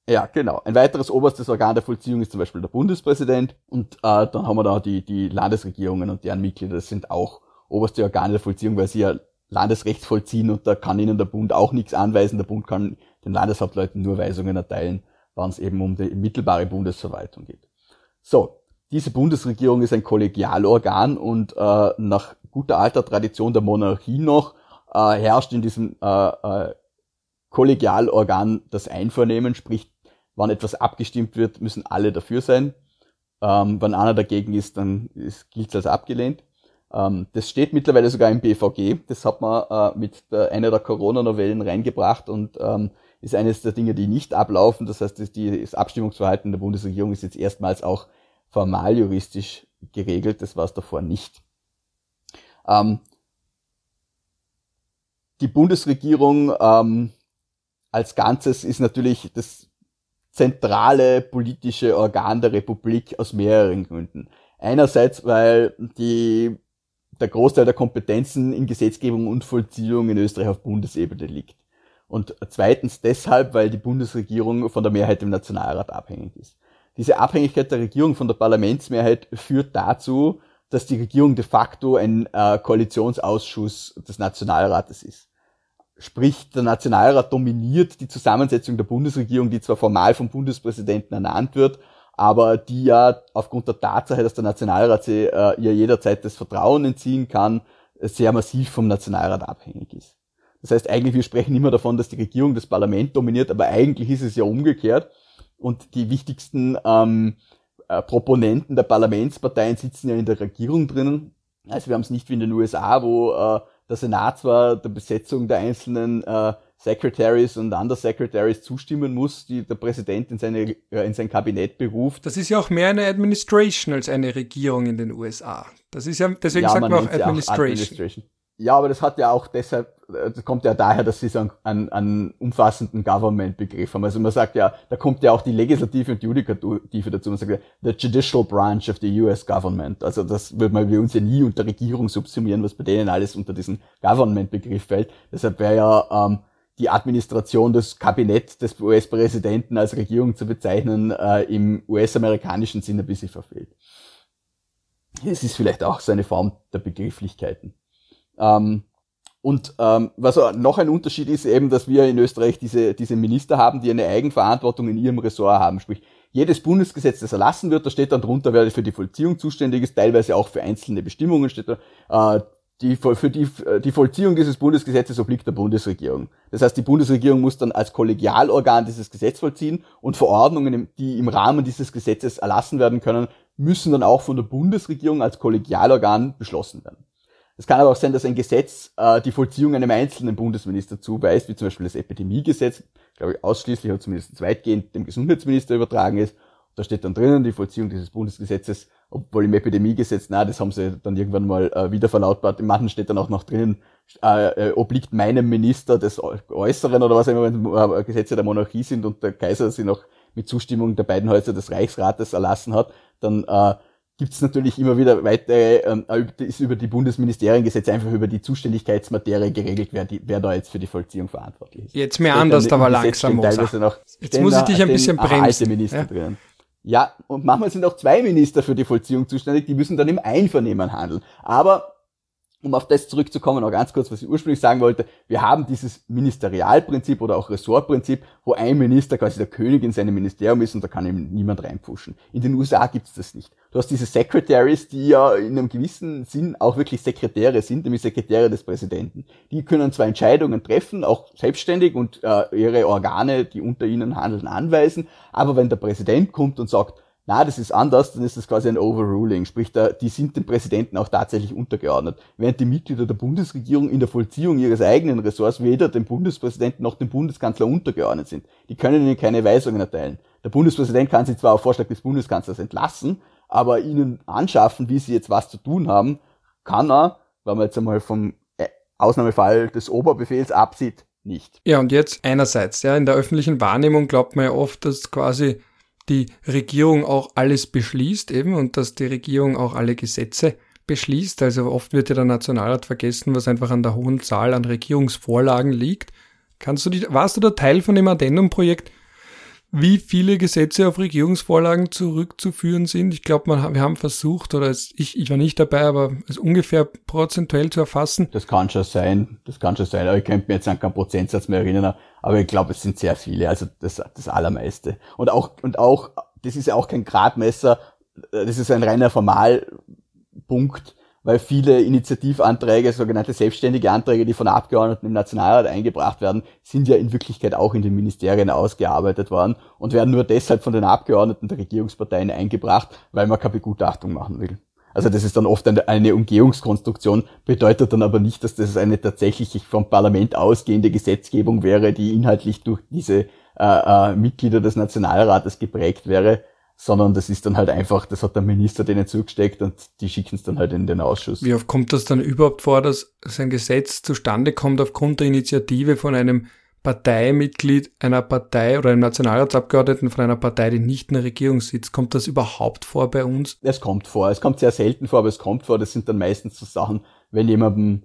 ja, genau. Ein weiteres oberstes Organ der Vollziehung ist zum Beispiel der Bundespräsident und äh, dann haben wir da die, die Landesregierungen und deren Mitglieder, das sind auch oberste Organe der Vollziehung, weil sie ja Landesrecht vollziehen und da kann ihnen der Bund auch nichts anweisen. Der Bund kann den Landeshauptleuten nur Weisungen erteilen, wenn es eben um die mittelbare Bundesverwaltung geht. So, diese Bundesregierung ist ein Kollegialorgan und äh, nach guter alter Tradition der Monarchie noch äh, herrscht in diesem äh, äh, Kollegialorgan das Einvernehmen, sprich, wann etwas abgestimmt wird, müssen alle dafür sein. Ähm, wenn einer dagegen ist, dann gilt es als abgelehnt. Ähm, das steht mittlerweile sogar im BVG. Das hat man äh, mit der, einer der Corona-Novellen reingebracht und ähm, ist eines der Dinge, die nicht ablaufen. Das heißt, das, das Abstimmungsverhalten der Bundesregierung ist jetzt erstmals auch formal juristisch geregelt. Das war es davor nicht. Ähm, die Bundesregierung ähm, als Ganzes ist natürlich das zentrale politische Organ der Republik aus mehreren Gründen. Einerseits, weil die, der Großteil der Kompetenzen in Gesetzgebung und Vollziehung in Österreich auf Bundesebene liegt. Und zweitens deshalb, weil die Bundesregierung von der Mehrheit im Nationalrat abhängig ist. Diese Abhängigkeit der Regierung von der Parlamentsmehrheit führt dazu, dass die Regierung de facto ein äh, Koalitionsausschuss des Nationalrates ist. Sprich, der Nationalrat dominiert die Zusammensetzung der Bundesregierung, die zwar formal vom Bundespräsidenten ernannt wird, aber die ja aufgrund der Tatsache, dass der Nationalrat sie äh, ihr jederzeit das Vertrauen entziehen kann, sehr massiv vom Nationalrat abhängig ist. Das heißt, eigentlich, wir sprechen immer davon, dass die Regierung das Parlament dominiert, aber eigentlich ist es ja umgekehrt. Und die wichtigsten ähm, äh, Proponenten der Parlamentsparteien sitzen ja in der Regierung drinnen. Also wir haben es nicht wie in den USA, wo äh, der Senat zwar der Besetzung der einzelnen äh, Secretaries und Undersecretaries zustimmen muss, die der Präsident in, seine, äh, in sein Kabinett beruft. Das ist ja auch mehr eine Administration als eine Regierung in den USA. Das ist ja, deswegen ja, sagt man auch Administration. Auch Administration. Ja, aber das hat ja auch deshalb, das kommt ja daher, dass sie so einen, einen, umfassenden Government-Begriff haben. Also man sagt ja, da kommt ja auch die Legislative und Judikative dazu. Man sagt ja, the judicial branch of the US Government. Also das wird man bei uns ja nie unter Regierung subsumieren, was bei denen alles unter diesen Government-Begriff fällt. Deshalb wäre ja ähm, die Administration des Kabinetts des US-Präsidenten als Regierung zu bezeichnen, äh, im US-amerikanischen Sinne ein bisschen verfehlt. Es ist vielleicht auch so eine Form der Begrifflichkeiten. Ähm, und ähm, was noch ein Unterschied ist eben, dass wir in Österreich diese, diese Minister haben, die eine Eigenverantwortung in ihrem Ressort haben. Sprich, jedes Bundesgesetz, das erlassen wird, da steht dann drunter, wer für die Vollziehung zuständig ist, teilweise auch für einzelne Bestimmungen steht da. Äh, die, für die, die Vollziehung dieses Bundesgesetzes obliegt der Bundesregierung. Das heißt, die Bundesregierung muss dann als Kollegialorgan dieses Gesetz vollziehen und Verordnungen, die im Rahmen dieses Gesetzes erlassen werden können, müssen dann auch von der Bundesregierung als Kollegialorgan beschlossen werden. Es kann aber auch sein, dass ein Gesetz äh, die Vollziehung einem einzelnen Bundesminister zuweist, wie zum Beispiel das Epidemiegesetz, glaube ich, ausschließlich oder zumindest weitgehend dem Gesundheitsminister übertragen ist. Da steht dann drinnen, die Vollziehung dieses Bundesgesetzes, obwohl im Epidemiegesetz, na, das haben sie dann irgendwann mal äh, wieder verlautbart. Im manchen steht dann auch noch drinnen, äh, äh, obliegt meinem Minister des Äußeren oder was immer, wenn äh, Gesetze der Monarchie sind und der Kaiser sie noch mit Zustimmung der beiden Häuser des Reichsrates erlassen hat, dann äh, gibt es natürlich immer wieder weitere, ähm, ist über die Bundesministeriengesetze einfach über die Zuständigkeitsmaterie geregelt, wer, die, wer da jetzt für die Vollziehung verantwortlich ist. Jetzt mehr anders, aber langsam. Noch jetzt muss ich dich ein bisschen bremsen. Minister ja? drin. Ja, und manchmal sind auch zwei Minister für die Vollziehung zuständig, die müssen dann im Einvernehmen handeln. Aber um auf das zurückzukommen, noch ganz kurz, was ich ursprünglich sagen wollte, wir haben dieses Ministerialprinzip oder auch Ressortprinzip, wo ein Minister quasi der König in seinem Ministerium ist und da kann ihm niemand reinpfuschen. In den USA gibt's das nicht. Du hast diese Secretaries, die ja in einem gewissen Sinn auch wirklich Sekretäre sind, nämlich Sekretäre des Präsidenten. Die können zwar Entscheidungen treffen, auch selbstständig und äh, ihre Organe, die unter ihnen handeln, anweisen, aber wenn der Präsident kommt und sagt, na, das ist anders, dann ist das quasi ein Overruling. Sprich, da, die sind dem Präsidenten auch tatsächlich untergeordnet. Während die Mitglieder der Bundesregierung in der Vollziehung ihres eigenen Ressorts weder dem Bundespräsidenten noch dem Bundeskanzler untergeordnet sind. Die können ihnen keine Weisungen erteilen. Der Bundespräsident kann sie zwar auf Vorschlag des Bundeskanzlers entlassen, aber ihnen anschaffen, wie sie jetzt was zu tun haben, kann er, wenn man jetzt einmal vom äh, Ausnahmefall des Oberbefehls absieht, nicht. Ja, und jetzt einerseits, ja, in der öffentlichen Wahrnehmung glaubt man ja oft, dass quasi die Regierung auch alles beschließt eben und dass die Regierung auch alle Gesetze beschließt. Also oft wird ja der Nationalrat vergessen, was einfach an der hohen Zahl an Regierungsvorlagen liegt. Kannst du die, warst du da Teil von dem Addendum-Projekt? Wie viele Gesetze auf Regierungsvorlagen zurückzuführen sind. Ich glaube, wir haben versucht, oder es, ich, ich war nicht dabei, aber es ungefähr prozentuell zu erfassen. Das kann schon sein, das kann schon sein, aber ich könnte mir jetzt an keinen Prozentsatz mehr erinnern, aber ich glaube, es sind sehr viele, also das, das Allermeiste. Und auch, und auch, das ist ja auch kein Gradmesser, das ist ein reiner Formalpunkt, weil viele Initiativanträge, sogenannte selbstständige Anträge, die von Abgeordneten im Nationalrat eingebracht werden, sind ja in Wirklichkeit auch in den Ministerien ausgearbeitet worden und werden nur deshalb von den Abgeordneten der Regierungsparteien eingebracht, weil man keine Begutachtung machen will. Also das ist dann oft eine, Umgehungskonstruktion, bedeutet dann aber nicht, dass das eine tatsächlich vom Parlament ausgehende Gesetzgebung wäre, die inhaltlich durch diese äh, äh, Mitglieder des Nationalrates geprägt wäre, sondern das ist dann halt einfach, das hat der Minister denen zugesteckt und die schicken es dann halt in den Ausschuss. Wie oft kommt das dann überhaupt vor, dass ein Gesetz zustande kommt aufgrund der Initiative von einem Parteimitglied einer Partei oder einem Nationalratsabgeordneten von einer Partei, die nicht in der Regierung sitzt. Kommt das überhaupt vor bei uns? Es kommt vor. Es kommt sehr selten vor, aber es kommt vor. Das sind dann meistens so Sachen, wenn jemandem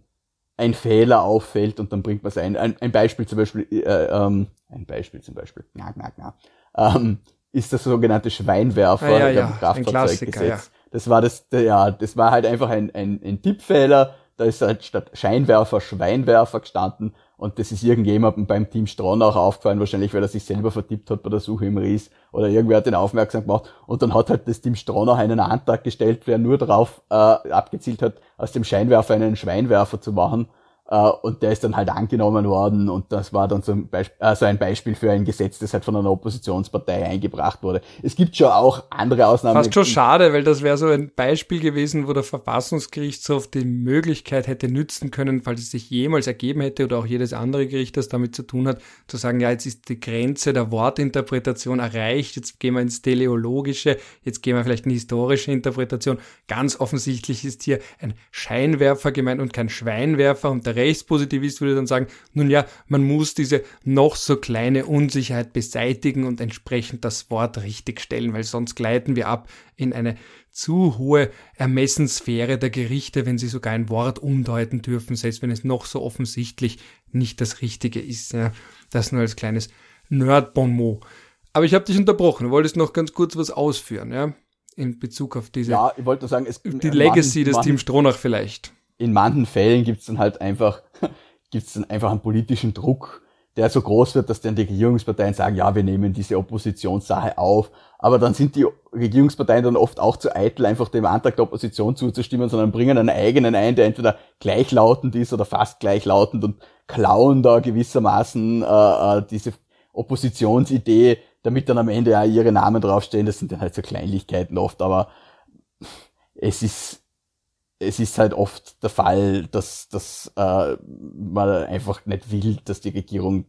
ein Fehler auffällt und dann bringt man es ein. ein. Ein Beispiel zum Beispiel, äh, ähm, ein Beispiel zum Beispiel, na, na, na, ähm, ist das sogenannte Schweinwerfer ah, ja, ja, Kraftfahrzeuggesetz. Ja. Das war das, ja, das war halt einfach ein, ein, ein Tippfehler. Da ist halt statt Scheinwerfer Schweinwerfer gestanden und das ist irgendjemandem beim Team Stronach aufgefallen, wahrscheinlich weil er sich selber vertippt hat bei der Suche im Ries oder irgendwer hat ihn aufmerksam gemacht und dann hat halt das Team Stronach einen Antrag gestellt, der nur darauf äh, abgezielt hat, aus dem Scheinwerfer einen Schweinwerfer zu machen Uh, und der ist dann halt angenommen worden und das war dann so ein, Beisp also ein Beispiel für ein Gesetz, das halt von einer Oppositionspartei eingebracht wurde. Es gibt schon auch andere Ausnahmen. Fast schon schade, weil das wäre so ein Beispiel gewesen, wo der Verfassungsgerichtshof die Möglichkeit hätte nützen können, falls es sich jemals ergeben hätte oder auch jedes andere Gericht, das damit zu tun hat, zu sagen, ja, jetzt ist die Grenze der Wortinterpretation erreicht, jetzt gehen wir ins Teleologische, jetzt gehen wir vielleicht in die historische Interpretation. Ganz offensichtlich ist hier ein Scheinwerfer gemeint und kein Schweinwerfer und der Rechtspositivist würde dann sagen, nun ja, man muss diese noch so kleine Unsicherheit beseitigen und entsprechend das Wort richtigstellen, weil sonst gleiten wir ab in eine zu hohe Ermessenssphäre der Gerichte, wenn sie sogar ein Wort umdeuten dürfen, selbst wenn es noch so offensichtlich nicht das Richtige ist. Ja, das nur als kleines Nerd-Bonmot. Aber ich habe dich unterbrochen. Du wolltest noch ganz kurz was ausführen, ja? In Bezug auf diese. Ja, ich wollte sagen, es die Legacy Mann, des Team Stronach vielleicht in manchen Fällen gibt es dann halt einfach, gibt's dann einfach einen politischen Druck, der so groß wird, dass dann die Regierungsparteien sagen, ja, wir nehmen diese Oppositionssache auf. Aber dann sind die Regierungsparteien dann oft auch zu eitel, einfach dem Antrag der Opposition zuzustimmen, sondern bringen einen eigenen ein, der entweder gleichlautend ist oder fast gleichlautend und klauen da gewissermaßen äh, äh diese Oppositionsidee, damit dann am Ende ja ihre Namen draufstehen. Das sind dann halt so Kleinlichkeiten oft, aber es ist es ist halt oft der Fall, dass, dass äh, man einfach nicht will, dass die Regierung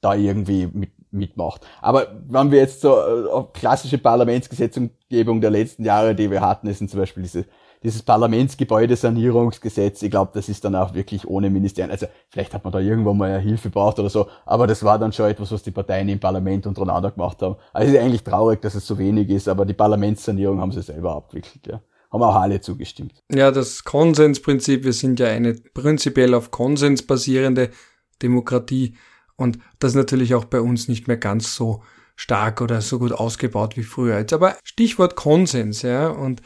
da irgendwie mit, mitmacht. Aber wenn wir jetzt so äh, klassische Parlamentsgesetzgebung der letzten Jahre, die wir hatten, ist zum Beispiel diese, dieses Parlamentsgebäudesanierungsgesetz. Ich glaube, das ist dann auch wirklich ohne Ministerien. Also vielleicht hat man da irgendwo mal Hilfe braucht oder so, aber das war dann schon etwas, was die Parteien im Parlament untereinander gemacht haben. Also es ist eigentlich traurig, dass es so wenig ist, aber die Parlamentssanierung haben sie selber abwickelt, ja haben auch alle zugestimmt. Ja, das Konsensprinzip, wir sind ja eine prinzipiell auf Konsens basierende Demokratie und das ist natürlich auch bei uns nicht mehr ganz so stark oder so gut ausgebaut wie früher. Jetzt aber Stichwort Konsens, ja, und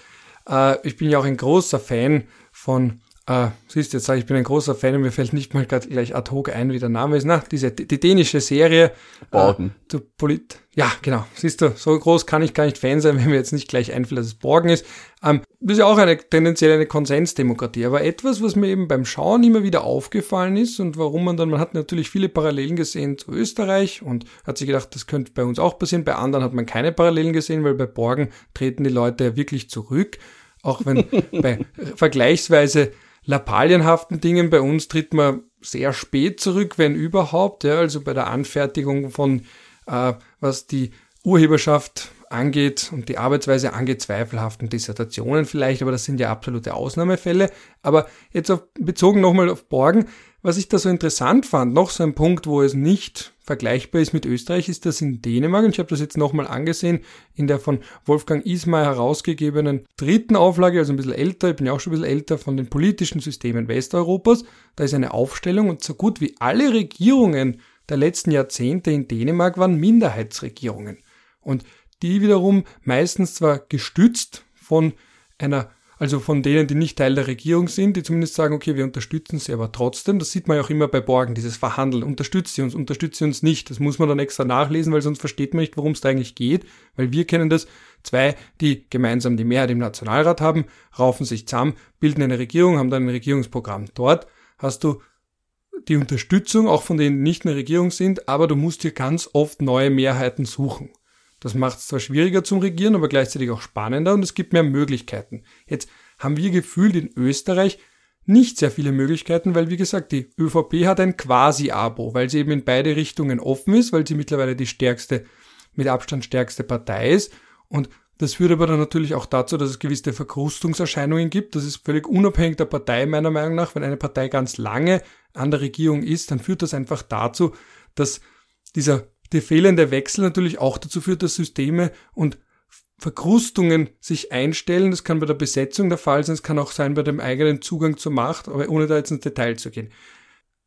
äh, ich bin ja auch ein großer Fan von äh, siehst du, jetzt sage ich, ich bin ein großer Fan und mir fällt nicht mal gerade gleich ad hoc ein, wie der Name ist. Na, diese, die dänische Serie. Borgen. Äh, zu Polit ja, genau. Siehst du, so groß kann ich gar nicht Fan sein, wenn mir jetzt nicht gleich einfällt, dass es Borgen ist. Ähm, das ist ja auch eine tendenziell eine Konsensdemokratie. Aber etwas, was mir eben beim Schauen immer wieder aufgefallen ist und warum man dann, man hat natürlich viele Parallelen gesehen zu Österreich und hat sich gedacht, das könnte bei uns auch passieren. Bei anderen hat man keine Parallelen gesehen, weil bei Borgen treten die Leute ja wirklich zurück. Auch wenn bei vergleichsweise lappalienhaften Dingen. Bei uns tritt man sehr spät zurück, wenn überhaupt. Ja, also bei der Anfertigung von, äh, was die Urheberschaft angeht und die Arbeitsweise angeht, zweifelhaften Dissertationen vielleicht, aber das sind ja absolute Ausnahmefälle. Aber jetzt auf, bezogen nochmal auf Borgen, was ich da so interessant fand, noch so ein Punkt, wo es nicht vergleichbar ist mit Österreich, ist das in Dänemark. Und ich habe das jetzt nochmal angesehen in der von Wolfgang Ismar herausgegebenen dritten Auflage, also ein bisschen älter, ich bin ja auch schon ein bisschen älter, von den politischen Systemen Westeuropas. Da ist eine Aufstellung und so gut wie alle Regierungen der letzten Jahrzehnte in Dänemark waren Minderheitsregierungen. Und die wiederum meistens zwar gestützt von einer also von denen, die nicht Teil der Regierung sind, die zumindest sagen, okay, wir unterstützen sie aber trotzdem. Das sieht man ja auch immer bei Borgen, dieses Verhandeln. Unterstützt sie uns, unterstützt sie uns nicht. Das muss man dann extra nachlesen, weil sonst versteht man nicht, worum es da eigentlich geht. Weil wir kennen das. Zwei, die gemeinsam die Mehrheit im Nationalrat haben, raufen sich zusammen, bilden eine Regierung, haben dann ein Regierungsprogramm. Dort hast du die Unterstützung auch von denen, die nicht in der Regierung sind, aber du musst hier ganz oft neue Mehrheiten suchen. Das macht es zwar schwieriger zum Regieren, aber gleichzeitig auch spannender und es gibt mehr Möglichkeiten. Jetzt haben wir gefühlt in Österreich nicht sehr viele Möglichkeiten, weil wie gesagt, die ÖVP hat ein Quasi-Abo, weil sie eben in beide Richtungen offen ist, weil sie mittlerweile die stärkste, mit Abstand stärkste Partei ist und das führt aber dann natürlich auch dazu, dass es gewisse Verkrustungserscheinungen gibt. Das ist völlig unabhängig der Partei meiner Meinung nach. Wenn eine Partei ganz lange an der Regierung ist, dann führt das einfach dazu, dass dieser der fehlende Wechsel natürlich auch dazu führt, dass Systeme und Verkrustungen sich einstellen. Das kann bei der Besetzung der Fall sein, es kann auch sein bei dem eigenen Zugang zur Macht, aber ohne da jetzt ins Detail zu gehen.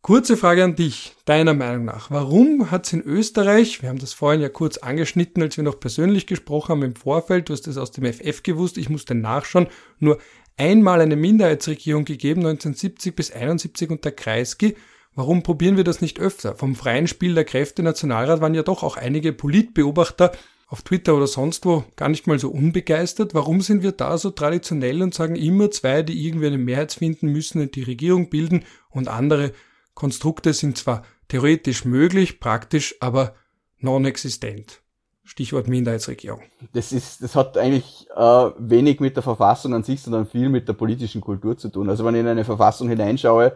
Kurze Frage an dich, deiner Meinung nach. Warum hat es in Österreich, wir haben das vorhin ja kurz angeschnitten, als wir noch persönlich gesprochen haben im Vorfeld, du hast das aus dem FF gewusst, ich musste nachschauen, nur einmal eine Minderheitsregierung gegeben, 1970 bis 71 unter Kreisky. Warum probieren wir das nicht öfter? Vom freien Spiel der Kräfte Nationalrat waren ja doch auch einige Politbeobachter auf Twitter oder sonst wo gar nicht mal so unbegeistert. Warum sind wir da so traditionell und sagen immer zwei, die irgendwie eine Mehrheit finden müssen und die Regierung bilden und andere Konstrukte sind zwar theoretisch möglich, praktisch aber non-existent. Stichwort Minderheitsregierung. Das ist, das hat eigentlich äh, wenig mit der Verfassung an sich, sondern viel mit der politischen Kultur zu tun. Also wenn ich in eine Verfassung hineinschaue,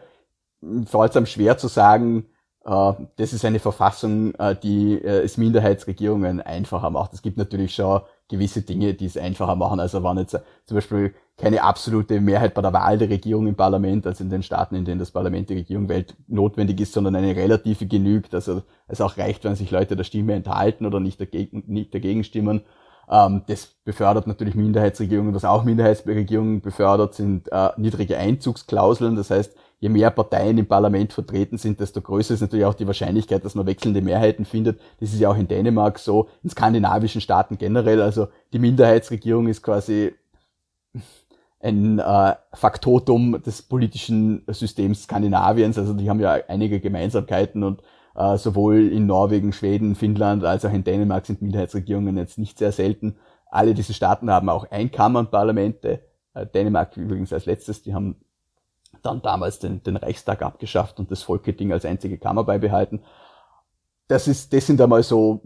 einem schwer zu sagen, äh, das ist eine Verfassung, äh, die äh, es Minderheitsregierungen einfacher macht. Es gibt natürlich schon gewisse Dinge, die es einfacher machen. Also wenn jetzt zum Beispiel keine absolute Mehrheit bei der Wahl der Regierung im Parlament, also in den Staaten, in denen das Parlament die Regierung wählt, notwendig ist, sondern eine relative genügt. Also es auch reicht, wenn sich Leute der Stimme enthalten oder nicht dagegen, nicht dagegen stimmen. Ähm, das befördert natürlich Minderheitsregierungen. Was auch Minderheitsregierungen befördert, sind äh, niedrige Einzugsklauseln. Das heißt, je mehr Parteien im Parlament vertreten sind, desto größer ist natürlich auch die Wahrscheinlichkeit, dass man wechselnde Mehrheiten findet. Das ist ja auch in Dänemark so, in skandinavischen Staaten generell. Also die Minderheitsregierung ist quasi ein äh, Faktotum des politischen Systems Skandinaviens. Also die haben ja einige Gemeinsamkeiten und äh, sowohl in Norwegen, Schweden, Finnland als auch in Dänemark sind Minderheitsregierungen jetzt nicht sehr selten. Alle diese Staaten haben auch Einkammernparlamente. Äh, Dänemark übrigens als letztes, die haben dann damals den, den Reichstag abgeschafft und das Volkeding als einzige Kammer beibehalten. Das ist, das sind einmal so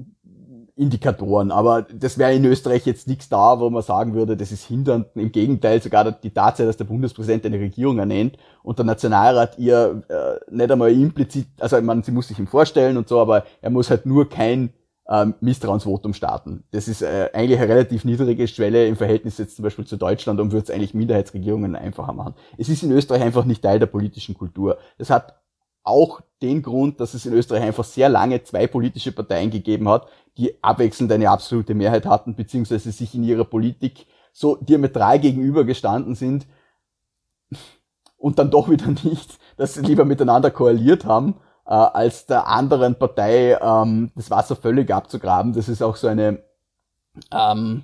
Indikatoren, aber das wäre in Österreich jetzt nichts da, wo man sagen würde, das ist hindernd. Im Gegenteil, sogar die Tatsache, dass der Bundespräsident eine Regierung ernennt und der Nationalrat ihr äh, nicht einmal implizit, also ich meine, sie muss sich ihm vorstellen und so, aber er muss halt nur kein ähm, Misstrauensvotum starten. Das ist äh, eigentlich eine relativ niedrige Schwelle im Verhältnis jetzt zum Beispiel zu Deutschland und würde es eigentlich Minderheitsregierungen einfacher machen. Es ist in Österreich einfach nicht Teil der politischen Kultur. Das hat auch den Grund, dass es in Österreich einfach sehr lange zwei politische Parteien gegeben hat, die abwechselnd eine absolute Mehrheit hatten, beziehungsweise sich in ihrer Politik so diametral gegenübergestanden sind und dann doch wieder nicht, dass sie lieber miteinander koaliert haben, äh, als der anderen Partei ähm, das Wasser völlig abzugraben. Das ist auch so eine ähm,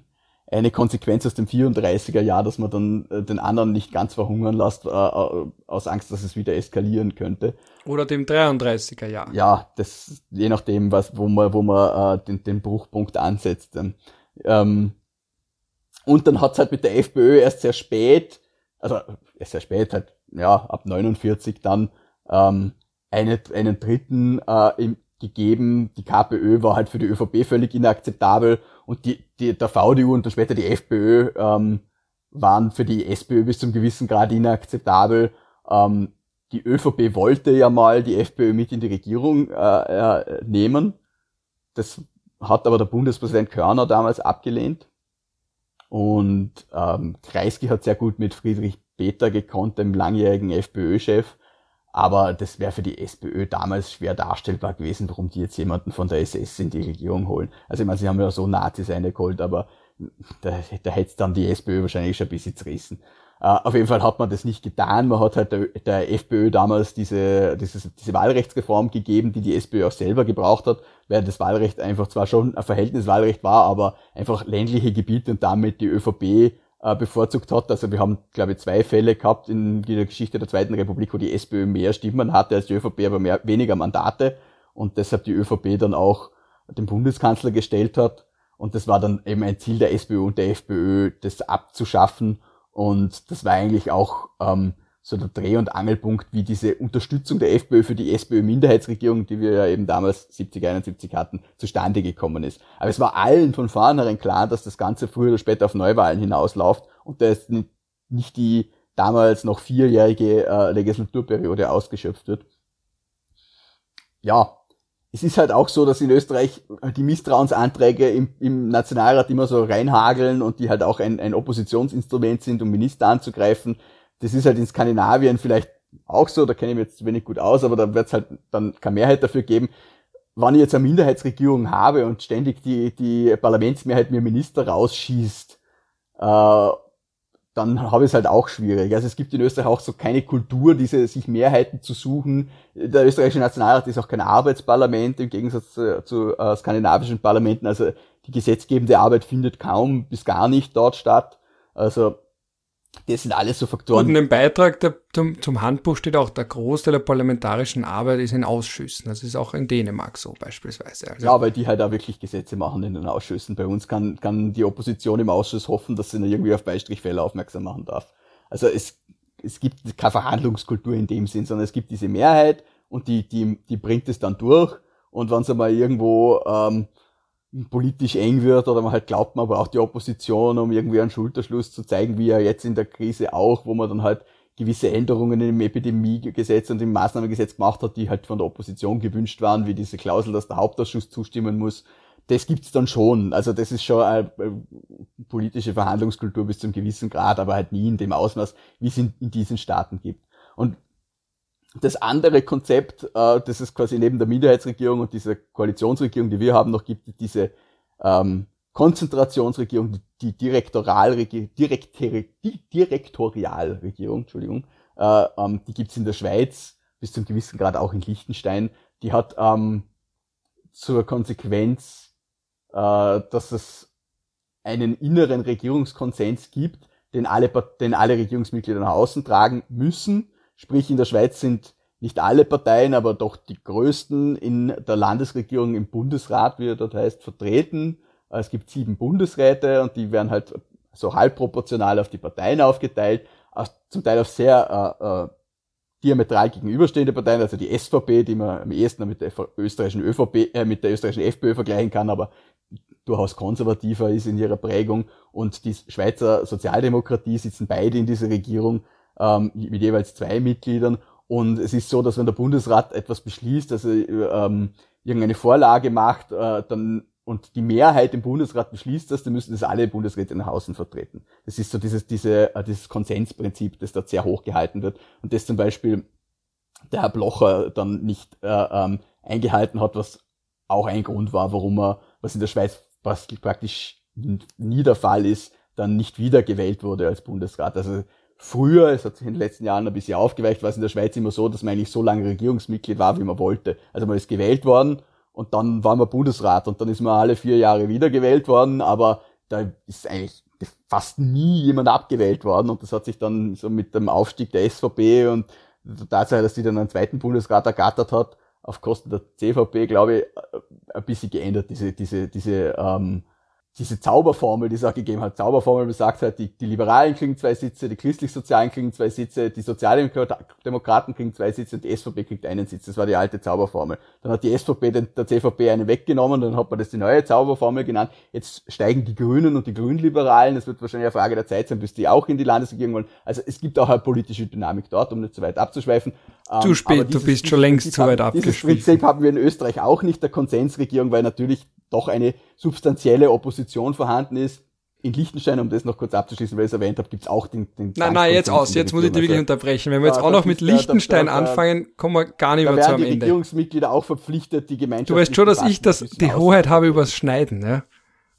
eine Konsequenz aus dem 34er Jahr, dass man dann äh, den anderen nicht ganz verhungern lässt, äh, äh, aus Angst, dass es wieder eskalieren könnte. Oder dem 33er Jahr. Ja, das je nachdem, was, wo man, wo man äh, den, den Bruchpunkt ansetzt. Ähm, und dann hat's halt mit der FPÖ erst sehr spät, also erst sehr spät, halt, ja, ab 49 dann ähm, eine, einen dritten äh, im, gegeben. Die KPÖ war halt für die ÖVP völlig inakzeptabel und die, die, der VDU und dann später die FPÖ ähm, waren für die SPÖ bis zum gewissen Grad inakzeptabel. Ähm, die ÖVP wollte ja mal die FPÖ mit in die Regierung äh, äh, nehmen. Das hat aber der Bundespräsident Körner damals abgelehnt. Und ähm, Kreisky hat sehr gut mit Friedrich Peter gekonnt, dem langjährigen FPÖ-Chef. Aber das wäre für die SPÖ damals schwer darstellbar gewesen, warum die jetzt jemanden von der SS in die Regierung holen. Also ich meine, sie haben ja so Nazis eingeholt, aber da, da hätte dann die SPÖ wahrscheinlich schon ein bisschen zerrissen. Uh, auf jeden Fall hat man das nicht getan. Man hat halt der, der FPÖ damals diese, diese, diese Wahlrechtsreform gegeben, die die SPÖ auch selber gebraucht hat, weil das Wahlrecht einfach zwar schon ein Verhältniswahlrecht war, aber einfach ländliche Gebiete und damit die ÖVP äh, bevorzugt hat. Also wir haben, glaube ich, zwei Fälle gehabt in der Geschichte der Zweiten Republik, wo die SPÖ mehr Stimmen hatte als die ÖVP, aber mehr, weniger Mandate und deshalb die ÖVP dann auch den Bundeskanzler gestellt hat. Und das war dann eben ein Ziel der SPÖ und der FPÖ, das abzuschaffen. Und das war eigentlich auch ähm, so der Dreh- und Angelpunkt, wie diese Unterstützung der FPÖ für die SPÖ-Minderheitsregierung, die wir ja eben damals 70, 71 hatten, zustande gekommen ist. Aber es war allen von vornherein klar, dass das Ganze früher oder später auf Neuwahlen hinausläuft und da ist nicht die damals noch vierjährige äh, Legislaturperiode ausgeschöpft wird. Ja, es ist halt auch so, dass in Österreich die Misstrauensanträge im, im Nationalrat immer so reinhageln und die halt auch ein, ein Oppositionsinstrument sind, um Minister anzugreifen. Das ist halt in Skandinavien vielleicht auch so, da kenne ich mich jetzt wenig gut aus, aber da wird es halt dann keine Mehrheit dafür geben. Wenn ich jetzt eine Minderheitsregierung habe und ständig die, die Parlamentsmehrheit mir Minister rausschießt, äh, dann habe ich es halt auch schwierig. Also es gibt in Österreich auch so keine Kultur, diese sich Mehrheiten zu suchen. Der österreichische Nationalrat ist auch kein Arbeitsparlament im Gegensatz zu, zu äh, skandinavischen Parlamenten. Also die gesetzgebende Arbeit findet kaum bis gar nicht dort statt. Also das sind alles so Faktoren. Und in dem Beitrag der, zum, zum Handbuch steht auch, der Großteil der parlamentarischen Arbeit ist in Ausschüssen. Das ist auch in Dänemark so beispielsweise. Also ja, weil die halt auch wirklich Gesetze machen in den Ausschüssen. Bei uns kann, kann die Opposition im Ausschuss hoffen, dass sie irgendwie auf Beistrichfälle aufmerksam machen darf. Also es, es gibt keine Verhandlungskultur in dem Sinn, sondern es gibt diese Mehrheit und die, die, die bringt es dann durch. Und wenn sie mal irgendwo ähm, politisch eng wird oder man halt glaubt, man braucht die Opposition, um irgendwie einen Schulterschluss zu zeigen, wie ja jetzt in der Krise auch, wo man dann halt gewisse Änderungen im Epidemiegesetz und im Maßnahmengesetz gemacht hat, die halt von der Opposition gewünscht waren, wie diese Klausel, dass der Hauptausschuss zustimmen muss. Das gibt's dann schon. Also das ist schon eine politische Verhandlungskultur bis zum gewissen Grad, aber halt nie in dem Ausmaß, wie es in, in diesen Staaten gibt. Das andere Konzept, äh, das es quasi neben der Minderheitsregierung und dieser Koalitionsregierung, die wir haben, noch gibt, diese ähm, Konzentrationsregierung, die, Direktoralregierung, die Direktorialregierung, Entschuldigung, äh, ähm, die gibt's in der Schweiz, bis zum gewissen Grad auch in Liechtenstein. Die hat ähm, zur Konsequenz, äh, dass es einen inneren Regierungskonsens gibt, den alle, den alle Regierungsmitglieder nach außen tragen müssen Sprich, in der Schweiz sind nicht alle Parteien, aber doch die größten in der Landesregierung im Bundesrat, wie er dort heißt, vertreten. Es gibt sieben Bundesräte und die werden halt so halbproportional auf die Parteien aufgeteilt, zum Teil auf sehr äh, äh, diametral gegenüberstehende Parteien, also die SVP, die man am ehesten mit der österreichischen ÖVP, äh, mit der österreichischen FPÖ vergleichen kann, aber durchaus konservativer ist in ihrer Prägung und die Schweizer Sozialdemokratie sitzen beide in dieser Regierung ähm, mit jeweils zwei Mitgliedern. Und es ist so, dass wenn der Bundesrat etwas beschließt, also ähm, irgendeine Vorlage macht, äh, dann und die Mehrheit im Bundesrat beschließt das, dann müssen das alle Bundesräte nach außen vertreten. Das ist so dieses, diese, äh, dieses Konsensprinzip, das dort sehr hoch gehalten wird. Und das zum Beispiel der Herr Blocher dann nicht äh, ähm, eingehalten hat, was auch ein Grund war, warum er, was in der Schweiz praktisch nie der Fall ist, dann nicht wiedergewählt wurde als Bundesrat. Also Früher, es hat sich in den letzten Jahren ein bisschen aufgeweicht, war es in der Schweiz immer so, dass man eigentlich so lange Regierungsmitglied war, wie man wollte. Also man ist gewählt worden und dann war man Bundesrat und dann ist man alle vier Jahre wieder gewählt worden, aber da ist eigentlich fast nie jemand abgewählt worden und das hat sich dann so mit dem Aufstieg der SVP und der Tatsache, dass die dann einen zweiten Bundesrat ergattert hat, auf Kosten der CVP, glaube ich, ein bisschen geändert, diese, diese, diese ähm, diese Zauberformel, die es auch gegeben hat. Zauberformel besagt halt, die, die Liberalen kriegen zwei Sitze, die Christlich-Sozialen kriegen zwei Sitze, die Sozialdemokraten kriegen zwei Sitze und die SVP kriegt einen Sitz. Das war die alte Zauberformel. Dann hat die SVP den, der CVP einen weggenommen, dann hat man das die neue Zauberformel genannt. Jetzt steigen die Grünen und die Grünliberalen. Es wird wahrscheinlich eine Frage der Zeit sein, bis die auch in die Landesregierung wollen. Also es gibt auch eine politische Dynamik dort, um nicht zu weit abzuschweifen. Zu ähm, spät, dieses, du bist schon längst zu weit abgeschwiffen. Dieses Prinzip haben wir in Österreich auch nicht, der Konsensregierung, weil natürlich doch eine substanzielle Opposition vorhanden ist. In Liechtenstein, um das noch kurz abzuschließen, weil ich es erwähnt habe, gibt es auch den, den Nein, nein, jetzt aus, jetzt muss ich dich wirklich also, unterbrechen. Wenn wir jetzt auch noch mit Liechtenstein da, da, anfangen, kommen wir gar nicht mehr zu am Ende. Die Regierungsmitglieder auch verpflichtet, die Gemeinschaft. Du weißt schon, dass ich das, die Hoheit habe übers Schneiden, ja?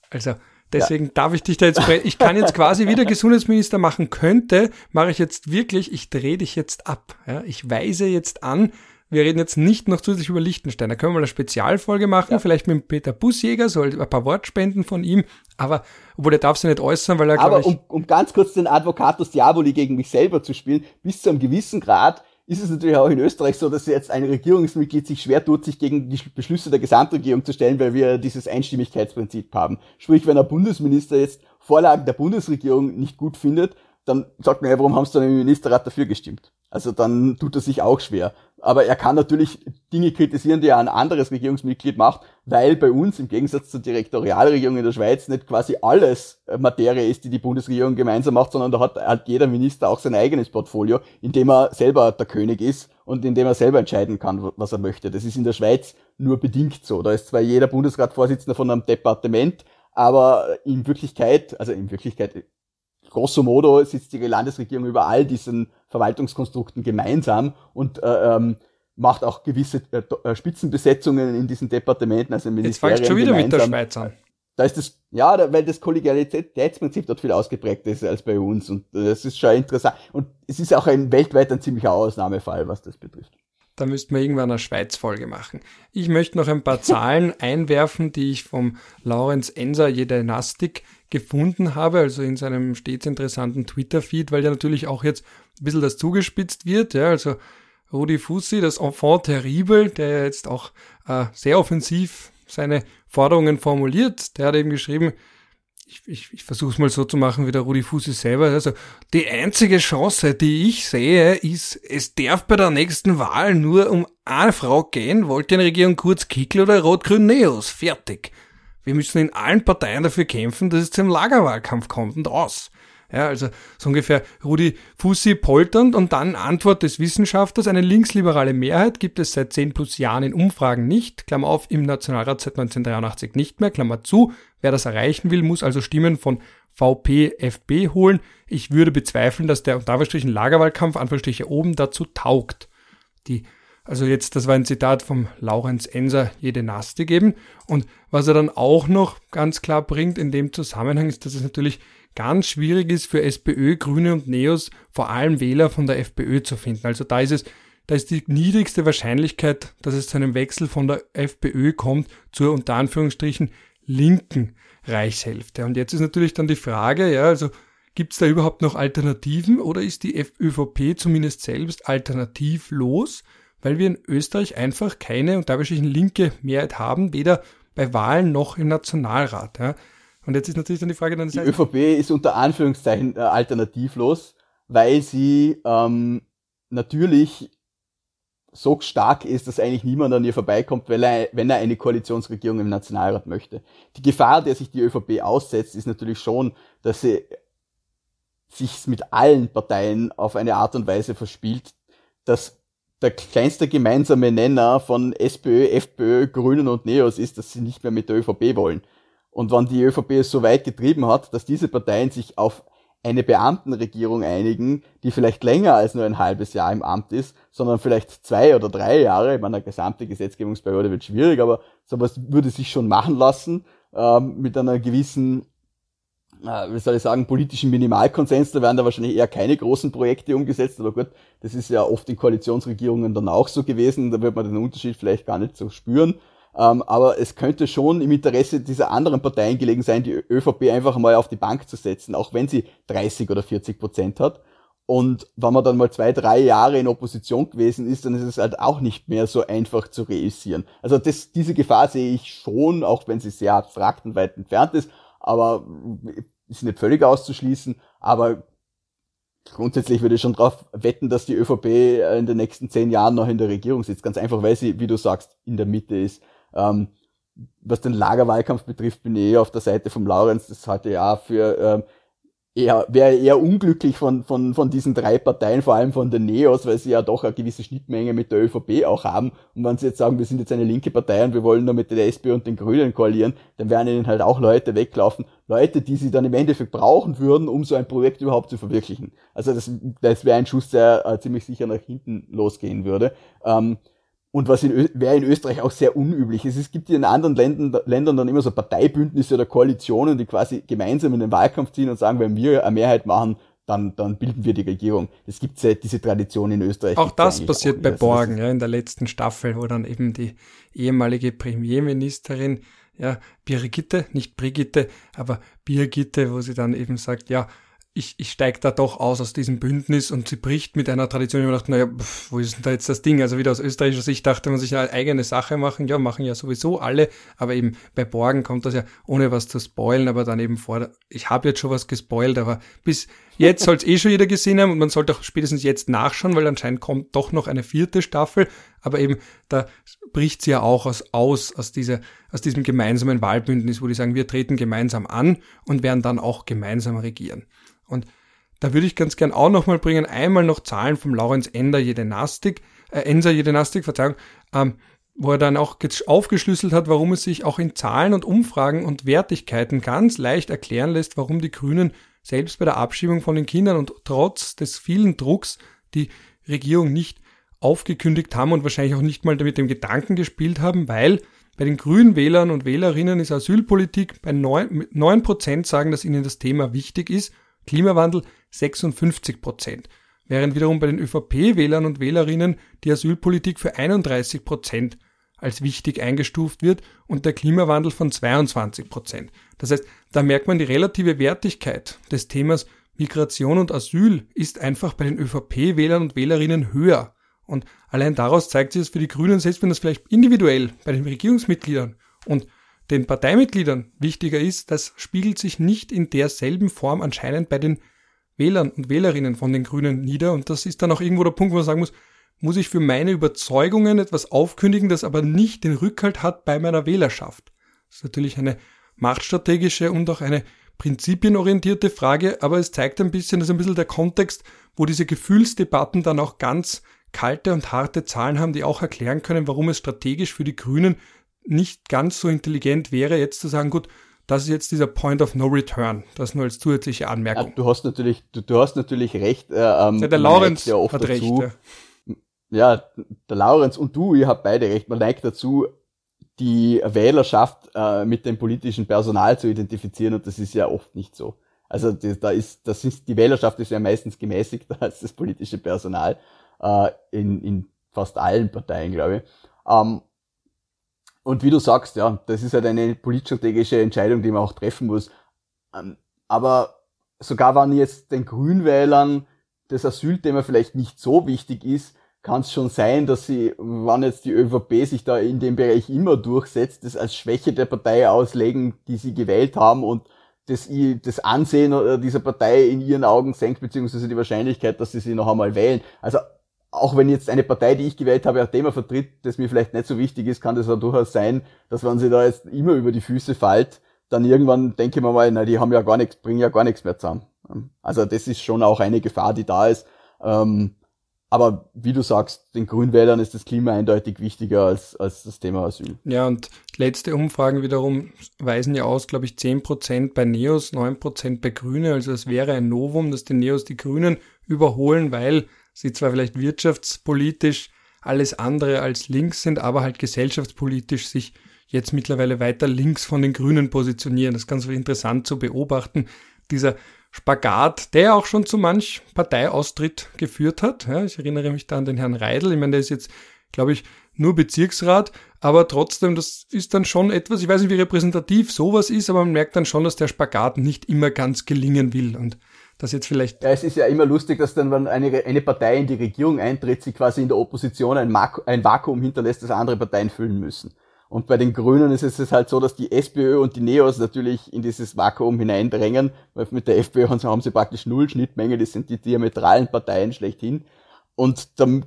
Also, Deswegen ja. darf ich dich da jetzt, ich kann jetzt quasi wieder Gesundheitsminister machen könnte, mache ich jetzt wirklich, ich drehe dich jetzt ab. Ja? Ich weise jetzt an, wir reden jetzt nicht noch zusätzlich über Liechtenstein. Da können wir mal eine Spezialfolge machen, ja. vielleicht mit Peter Busjäger, soll ein paar Wortspenden von ihm, aber obwohl er darf sich nicht äußern, weil er Aber ich, um, um ganz kurz den Advocatus Diaboli gegen mich selber zu spielen, bis zu einem gewissen Grad ist es natürlich auch in Österreich so, dass jetzt ein Regierungsmitglied sich schwer tut, sich gegen die Beschlüsse der Gesamtregierung zu stellen, weil wir dieses Einstimmigkeitsprinzip haben. Sprich, wenn ein Bundesminister jetzt Vorlagen der Bundesregierung nicht gut findet, dann sagt man ja, warum haben sie dann im Ministerrat dafür gestimmt? Also dann tut er sich auch schwer. Aber er kann natürlich Dinge kritisieren, die er ein anderes Regierungsmitglied macht, weil bei uns im Gegensatz zur Direktorialregierung in der Schweiz nicht quasi alles Materie ist, die die Bundesregierung gemeinsam macht, sondern da hat halt jeder Minister auch sein eigenes Portfolio, in dem er selber der König ist und in dem er selber entscheiden kann, was er möchte. Das ist in der Schweiz nur bedingt so. Da ist zwar jeder Bundesrat Vorsitzender von einem Departement, aber in Wirklichkeit, also in Wirklichkeit grosso modo sitzt die Landesregierung über all diesen Verwaltungskonstrukten gemeinsam und äh, ähm, macht auch gewisse äh, äh Spitzenbesetzungen in diesen Departementen, also Ministerien Jetzt fangst du schon wieder gemeinsam. mit der Schweiz an. da ist das, ja, weil das Kollegialitätsprinzip dort viel ausgeprägter ist als bei uns und das ist schon interessant. Und es ist auch ein weltweit ein ziemlicher Ausnahmefall, was das betrifft. Da müssten wir irgendwann eine Schweiz-Folge machen. Ich möchte noch ein paar Zahlen einwerfen, die ich vom Laurenz Enser Jedenastik gefunden habe, also in seinem stets interessanten Twitter-Feed, weil ja natürlich auch jetzt ein bisschen das zugespitzt wird. Ja, also Rudi Fussi, das Enfant terrible, der jetzt auch äh, sehr offensiv seine Forderungen formuliert. Der hat eben geschrieben, ich, ich, ich versuche es mal so zu machen wie der Rudi Fussi selber. Also die einzige Chance, die ich sehe, ist, es darf bei der nächsten Wahl nur um eine Frau gehen. Wollt ihr eine Regierung kurz Kickel oder Rot-Grün Neos? Fertig. Wir müssen in allen Parteien dafür kämpfen, dass es zum Lagerwahlkampf kommt und aus. Ja, also so ungefähr Rudi Fussi polternd und dann Antwort des Wissenschaftlers. Eine linksliberale Mehrheit gibt es seit 10 plus Jahren in Umfragen nicht. Klammer auf, im Nationalrat seit 1983 nicht mehr. Klammer zu. Wer das erreichen will, muss also Stimmen von VP, FB holen. Ich würde bezweifeln, dass der unter Lagerwahlkampf, Anführungsstriche oben dazu taugt. Die also jetzt, das war ein Zitat vom Laurenz Enser, jede Naste geben. Und was er dann auch noch ganz klar bringt in dem Zusammenhang ist, dass es natürlich ganz schwierig ist für SPÖ, Grüne und Neos vor allem Wähler von der FPÖ zu finden. Also da ist es, da ist die niedrigste Wahrscheinlichkeit, dass es zu einem Wechsel von der FPÖ kommt zur unter Anführungsstrichen linken Reichshälfte. Und jetzt ist natürlich dann die Frage, ja, also gibt es da überhaupt noch Alternativen oder ist die ÖVP zumindest selbst alternativlos, weil wir in Österreich einfach keine und da wahrscheinlich eine linke Mehrheit haben, weder bei Wahlen noch im Nationalrat. Ja. Und jetzt ist natürlich dann die Frage, dann die ÖVP ist unter Anführungszeichen äh, alternativlos, weil sie ähm, natürlich so stark ist, dass eigentlich niemand an ihr vorbeikommt, weil er, wenn er eine Koalitionsregierung im Nationalrat möchte. Die Gefahr, der sich die ÖVP aussetzt, ist natürlich schon, dass sie sich mit allen Parteien auf eine Art und Weise verspielt, dass der kleinste gemeinsame Nenner von SPÖ, FPÖ, Grünen und Neos ist, dass sie nicht mehr mit der ÖVP wollen. Und wenn die ÖVP es so weit getrieben hat, dass diese Parteien sich auf eine Beamtenregierung einigen, die vielleicht länger als nur ein halbes Jahr im Amt ist, sondern vielleicht zwei oder drei Jahre. Ich meine, eine gesamte Gesetzgebungsperiode wird schwierig, aber sowas würde sich schon machen lassen, ähm, mit einer gewissen, wie soll ich sagen, politischen Minimalkonsens. Da werden da wahrscheinlich eher keine großen Projekte umgesetzt, aber gut, das ist ja oft in Koalitionsregierungen dann auch so gewesen, da wird man den Unterschied vielleicht gar nicht so spüren. Ähm, aber es könnte schon im Interesse dieser anderen Parteien gelegen sein, die ÖVP einfach mal auf die Bank zu setzen, auch wenn sie 30 oder 40 Prozent hat. Und wenn man dann mal zwei, drei Jahre in Opposition gewesen ist, dann ist es halt auch nicht mehr so einfach zu reüssieren. Also das, diese Gefahr sehe ich schon, auch wenn sie sehr abstrakt und weit entfernt ist, aber ist nicht völlig auszuschließen. Aber grundsätzlich würde ich schon darauf wetten, dass die ÖVP in den nächsten zehn Jahren noch in der Regierung sitzt. Ganz einfach, weil sie, wie du sagst, in der Mitte ist. Ähm, was den Lagerwahlkampf betrifft, bin ich eher auf der Seite vom Laurenz. Das halte ja für ähm, eher, wäre eher unglücklich von, von, von diesen drei Parteien, vor allem von den Neos, weil sie ja doch eine gewisse Schnittmenge mit der ÖVP auch haben. Und wenn sie jetzt sagen, wir sind jetzt eine linke Partei und wir wollen nur mit der SP und den Grünen koalieren, dann werden ihnen halt auch Leute weglaufen. Leute, die sie dann im Endeffekt brauchen würden, um so ein Projekt überhaupt zu verwirklichen. Also das, das wäre ein Schuss, der äh, ziemlich sicher nach hinten losgehen würde. Ähm, und was in, wäre in Österreich auch sehr unüblich ist. Es gibt in anderen Ländern, Ländern dann immer so Parteibündnisse oder Koalitionen, die quasi gemeinsam in den Wahlkampf ziehen und sagen, wenn wir eine Mehrheit machen, dann, dann bilden wir die Regierung. Es gibt ja diese Tradition in Österreich. Auch das passiert auch bei Borgen, ja, in der letzten Staffel, wo dann eben die ehemalige Premierministerin, ja, Birgitte, nicht Brigitte, aber Birgitte, wo sie dann eben sagt, ja, ich, ich steige da doch aus aus diesem Bündnis und sie bricht mit einer Tradition, ich mir dachte, naja, pf, wo ist denn da jetzt das Ding? Also wieder aus österreichischer Sicht dachte man sich eine eigene Sache machen, ja, machen ja sowieso alle, aber eben bei Borgen kommt das ja ohne was zu spoilen, aber dann eben vor, ich habe jetzt schon was gespoilt, aber bis jetzt soll es eh schon jeder gesehen haben und man sollte auch spätestens jetzt nachschauen, weil anscheinend kommt doch noch eine vierte Staffel, aber eben da bricht sie ja auch aus, aus, aus, dieser, aus diesem gemeinsamen Wahlbündnis, wo die sagen, wir treten gemeinsam an und werden dann auch gemeinsam regieren. Und da würde ich ganz gern auch nochmal bringen, einmal noch Zahlen vom Laurenz Ender Jedenastik, äh, Enser Jedenastik, Verzeihung, ähm, wo er dann auch aufgeschlüsselt hat, warum es sich auch in Zahlen und Umfragen und Wertigkeiten ganz leicht erklären lässt, warum die Grünen selbst bei der Abschiebung von den Kindern und trotz des vielen Drucks die Regierung nicht aufgekündigt haben und wahrscheinlich auch nicht mal mit dem Gedanken gespielt haben, weil Bei den grünen Wählern und Wählerinnen ist Asylpolitik bei 9, 9% sagen, dass ihnen das Thema wichtig ist, Klimawandel 56%. Während wiederum bei den ÖVP-Wählern und Wählerinnen die Asylpolitik für 31% als wichtig eingestuft wird und der Klimawandel von 22% Das heißt, da merkt man die relative Wertigkeit des Themas Migration und Asyl ist einfach bei den ÖVP-Wählern und Wählerinnen höher. Und allein daraus zeigt sich, dass für die Grünen, selbst wenn das vielleicht individuell bei den Regierungsmitgliedern und den Parteimitgliedern wichtiger ist, das spiegelt sich nicht in derselben Form anscheinend bei den Wählern und Wählerinnen von den Grünen nieder. Und das ist dann auch irgendwo der Punkt, wo man sagen muss, muss ich für meine Überzeugungen etwas aufkündigen, das aber nicht den Rückhalt hat bei meiner Wählerschaft. Das ist natürlich eine machtstrategische und auch eine prinzipienorientierte Frage, aber es zeigt ein bisschen, das ist ein bisschen der Kontext, wo diese Gefühlsdebatten dann auch ganz kalte und harte Zahlen haben, die auch erklären können, warum es strategisch für die Grünen nicht ganz so intelligent wäre, jetzt zu sagen, gut, das ist jetzt dieser Point of No Return. Das nur als zusätzliche Anmerkung. Ja, du hast natürlich, du, du hast natürlich recht. Äh, ähm, ja, der Laurenz ja hat recht. Dazu, ja. der Laurenz und du, ihr habt beide recht. Man neigt dazu, die Wählerschaft äh, mit dem politischen Personal zu identifizieren und das ist ja oft nicht so. Also die, da ist, das ist, die Wählerschaft ist ja meistens gemäßigter als das politische Personal äh, in, in fast allen Parteien, glaube ich. Ähm, und wie du sagst, ja, das ist halt eine politstrategische Entscheidung, die man auch treffen muss. Ähm, aber sogar wenn jetzt den Grünwählern das Asylthema vielleicht nicht so wichtig ist, kann es schon sein, dass sie, wann jetzt die ÖVP sich da in dem Bereich immer durchsetzt, das als Schwäche der Partei auslegen, die sie gewählt haben und das, das Ansehen dieser Partei in ihren Augen senkt, beziehungsweise die Wahrscheinlichkeit, dass sie sie noch einmal wählen. Also auch wenn jetzt eine Partei, die ich gewählt habe, ein Thema vertritt, das mir vielleicht nicht so wichtig ist, kann das auch durchaus sein, dass wenn sie da jetzt immer über die Füße fällt, dann irgendwann denke ich mir mal, na, die haben ja gar nichts, bringen ja gar nichts mehr zusammen. Also das ist schon auch eine Gefahr, die da ist. Ähm, aber wie du sagst, den Grünwählern ist das Klima eindeutig wichtiger als, als das Thema Asyl. Ja, und letzte Umfragen wiederum weisen ja aus, glaube ich, 10% bei Neos, 9% bei Grüne. Also es wäre ein Novum, dass die Neos die Grünen überholen, weil sie zwar vielleicht wirtschaftspolitisch alles andere als links sind, aber halt gesellschaftspolitisch sich jetzt mittlerweile weiter links von den Grünen positionieren. Das ist ganz interessant zu beobachten. Dieser Spagat, der auch schon zu manch Parteiaustritt geführt hat. Ja, ich erinnere mich da an den Herrn Reidel. Ich meine, der ist jetzt, glaube ich, nur Bezirksrat, aber trotzdem, das ist dann schon etwas, ich weiß nicht, wie repräsentativ sowas ist, aber man merkt dann schon, dass der Spagat nicht immer ganz gelingen will und das jetzt vielleicht. Ja, es ist ja immer lustig, dass dann, wenn eine, eine Partei in die Regierung eintritt, sie quasi in der Opposition ein, ein Vakuum hinterlässt, das andere Parteien füllen müssen. Und bei den Grünen ist es halt so, dass die SPÖ und die Neos natürlich in dieses Vakuum hineindrängen, weil mit der FPÖ haben sie praktisch null Schnittmenge, das sind die diametralen Parteien schlechthin. Und dann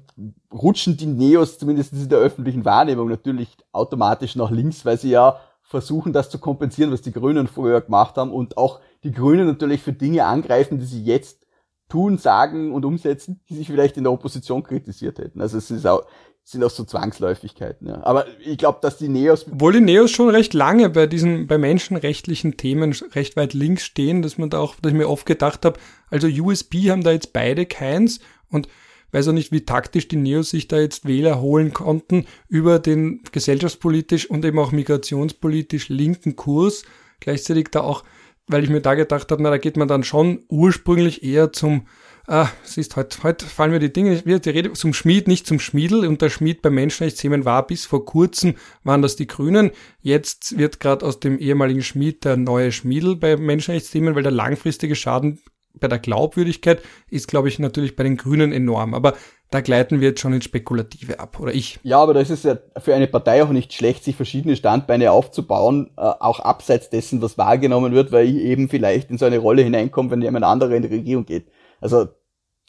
rutschen die Neos zumindest in der öffentlichen Wahrnehmung natürlich automatisch nach links, weil sie ja versuchen, das zu kompensieren, was die Grünen früher gemacht haben und auch die Grünen natürlich für Dinge angreifen, die sie jetzt tun, sagen und umsetzen, die sich vielleicht in der Opposition kritisiert hätten. Also es ist auch, sind auch so Zwangsläufigkeiten. Ja. Aber ich glaube, dass die Neos. Obwohl die Neos schon recht lange bei diesen, bei menschenrechtlichen Themen recht weit links stehen, dass man da auch, dass ich mir oft gedacht habe, also USB haben da jetzt beide keins und weiß auch nicht, wie taktisch die Neos sich da jetzt Wähler holen konnten über den gesellschaftspolitisch und eben auch migrationspolitisch linken Kurs. Gleichzeitig da auch, weil ich mir da gedacht habe, na, da geht man dann schon ursprünglich eher zum Ah, siehst, heute, heute fallen mir die Dinge nicht wieder. Die Rede zum Schmied, nicht zum Schmiedel. Und der Schmied bei Menschenrechtsthemen war bis vor kurzem, waren das die Grünen. Jetzt wird gerade aus dem ehemaligen Schmied der neue Schmiedel bei Menschenrechtsthemen, weil der langfristige Schaden bei der Glaubwürdigkeit ist, glaube ich, natürlich bei den Grünen enorm. Aber da gleiten wir jetzt schon ins Spekulative ab, oder ich? Ja, aber da ist ja für eine Partei auch nicht schlecht, sich verschiedene Standbeine aufzubauen, äh, auch abseits dessen, was wahrgenommen wird, weil ich eben vielleicht in so eine Rolle hineinkomme, wenn jemand anderer in die Regierung geht. Also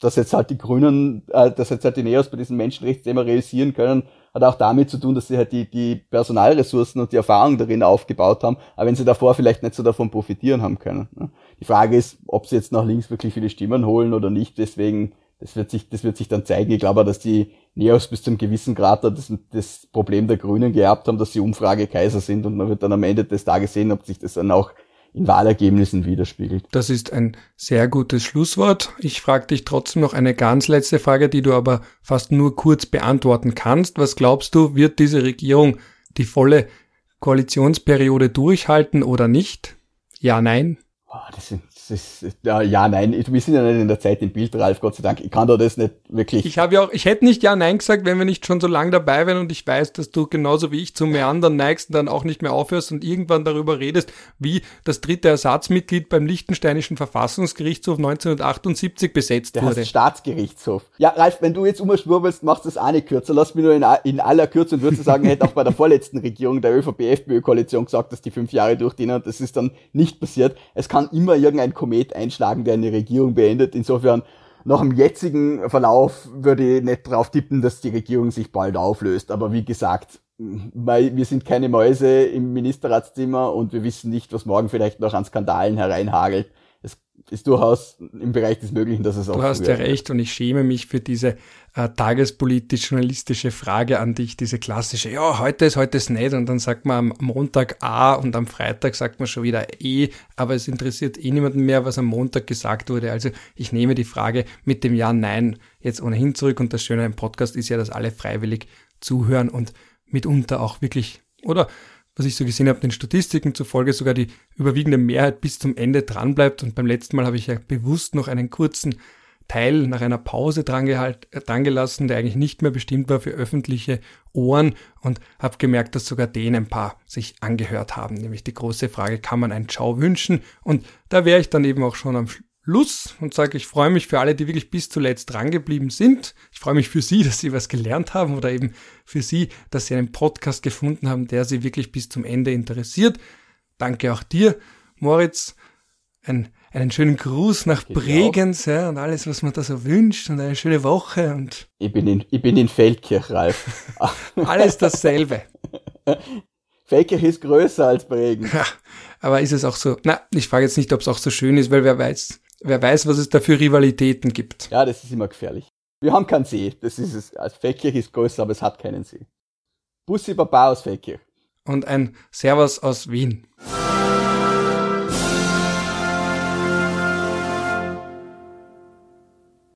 dass jetzt halt die Grünen, äh, dass jetzt halt die Neos bei diesem Menschenrechtsthema realisieren können, hat auch damit zu tun, dass sie halt die, die Personalressourcen und die Erfahrung darin aufgebaut haben, aber wenn sie davor vielleicht nicht so davon profitieren haben können. Ne? Die Frage ist, ob sie jetzt nach links wirklich viele Stimmen holen oder nicht, deswegen, das wird sich, das wird sich dann zeigen. Ich glaube, dass die Neos bis zum gewissen Grad das, das Problem der Grünen geerbt haben, dass sie Umfragekaiser sind und man wird dann am Ende des Tages sehen, ob sich das dann auch in Wahlergebnissen widerspiegelt. Das ist ein sehr gutes Schlusswort. Ich frage dich trotzdem noch eine ganz letzte Frage, die du aber fast nur kurz beantworten kannst. Was glaubst du, wird diese Regierung die volle Koalitionsperiode durchhalten oder nicht? Ja, nein. das sind ist, ja, ja, nein, wir sind ja nicht in der Zeit im Bild, Ralf, Gott sei Dank. Ich kann da das nicht wirklich. Ich habe ja auch, ich hätte nicht ja, nein gesagt, wenn wir nicht schon so lange dabei wären und ich weiß, dass du genauso wie ich zum Meandern neigst und dann auch nicht mehr aufhörst und irgendwann darüber redest, wie das dritte Ersatzmitglied beim Liechtensteinischen Verfassungsgerichtshof 1978 besetzt Der wurde. heißt Staatsgerichtshof. Ja, Ralf, wenn du jetzt umschwurbelst, machst du es auch nicht kürzer. Lass mich nur in, in aller Kürze und würde sagen, hätte auch bei der vorletzten Regierung der ÖVP-FPÖ-Koalition gesagt, dass die fünf Jahre durchdienen und das ist dann nicht passiert. Es kann immer irgendein Komet einschlagen, der eine Regierung beendet. Insofern, nach dem jetzigen Verlauf würde ich nicht drauf tippen, dass die Regierung sich bald auflöst. Aber wie gesagt, wir sind keine Mäuse im Ministerratszimmer und wir wissen nicht, was morgen vielleicht noch an Skandalen hereinhagelt ist durchaus im Bereich des Möglichen, dass es auch. Du hast ja recht und ich schäme mich für diese äh, tagespolitisch-journalistische Frage an dich, diese klassische, ja, heute ist, heute ist nicht und dann sagt man am Montag A und am Freitag sagt man schon wieder E, aber es interessiert eh niemanden mehr, was am Montag gesagt wurde. Also ich nehme die Frage mit dem Ja, Nein jetzt ohnehin zurück und das Schöne im Podcast ist ja, dass alle freiwillig zuhören und mitunter auch wirklich, oder was ich so gesehen habe, den Statistiken zufolge sogar die überwiegende Mehrheit bis zum Ende dran bleibt. Und beim letzten Mal habe ich ja bewusst noch einen kurzen Teil nach einer Pause äh, dran gelassen, der eigentlich nicht mehr bestimmt war für öffentliche Ohren und habe gemerkt, dass sogar den ein paar sich angehört haben. Nämlich die große Frage, kann man einen Ciao wünschen? Und da wäre ich dann eben auch schon am Lust und sage, ich freue mich für alle, die wirklich bis zuletzt drangeblieben sind. Ich freue mich für Sie, dass Sie was gelernt haben oder eben für Sie, dass Sie einen Podcast gefunden haben, der Sie wirklich bis zum Ende interessiert. Danke auch dir, Moritz. Ein, einen schönen Gruß nach Geht Bregenz ja, und alles, was man da so wünscht und eine schöne Woche. Und ich bin in, ich bin in Feldkirch, Ralf. alles dasselbe. Feldkirch ist größer als Bregenz. Ja, aber ist es auch so? Na, ich frage jetzt nicht, ob es auch so schön ist, weil wer weiß, wer weiß, was es da für Rivalitäten gibt. Ja, das ist immer gefährlich. Wir haben keinen See, das ist es. Also Feldkirch ist größer, aber es hat keinen See. Bussi Baba aus Feldkirch. Und ein Servus aus Wien.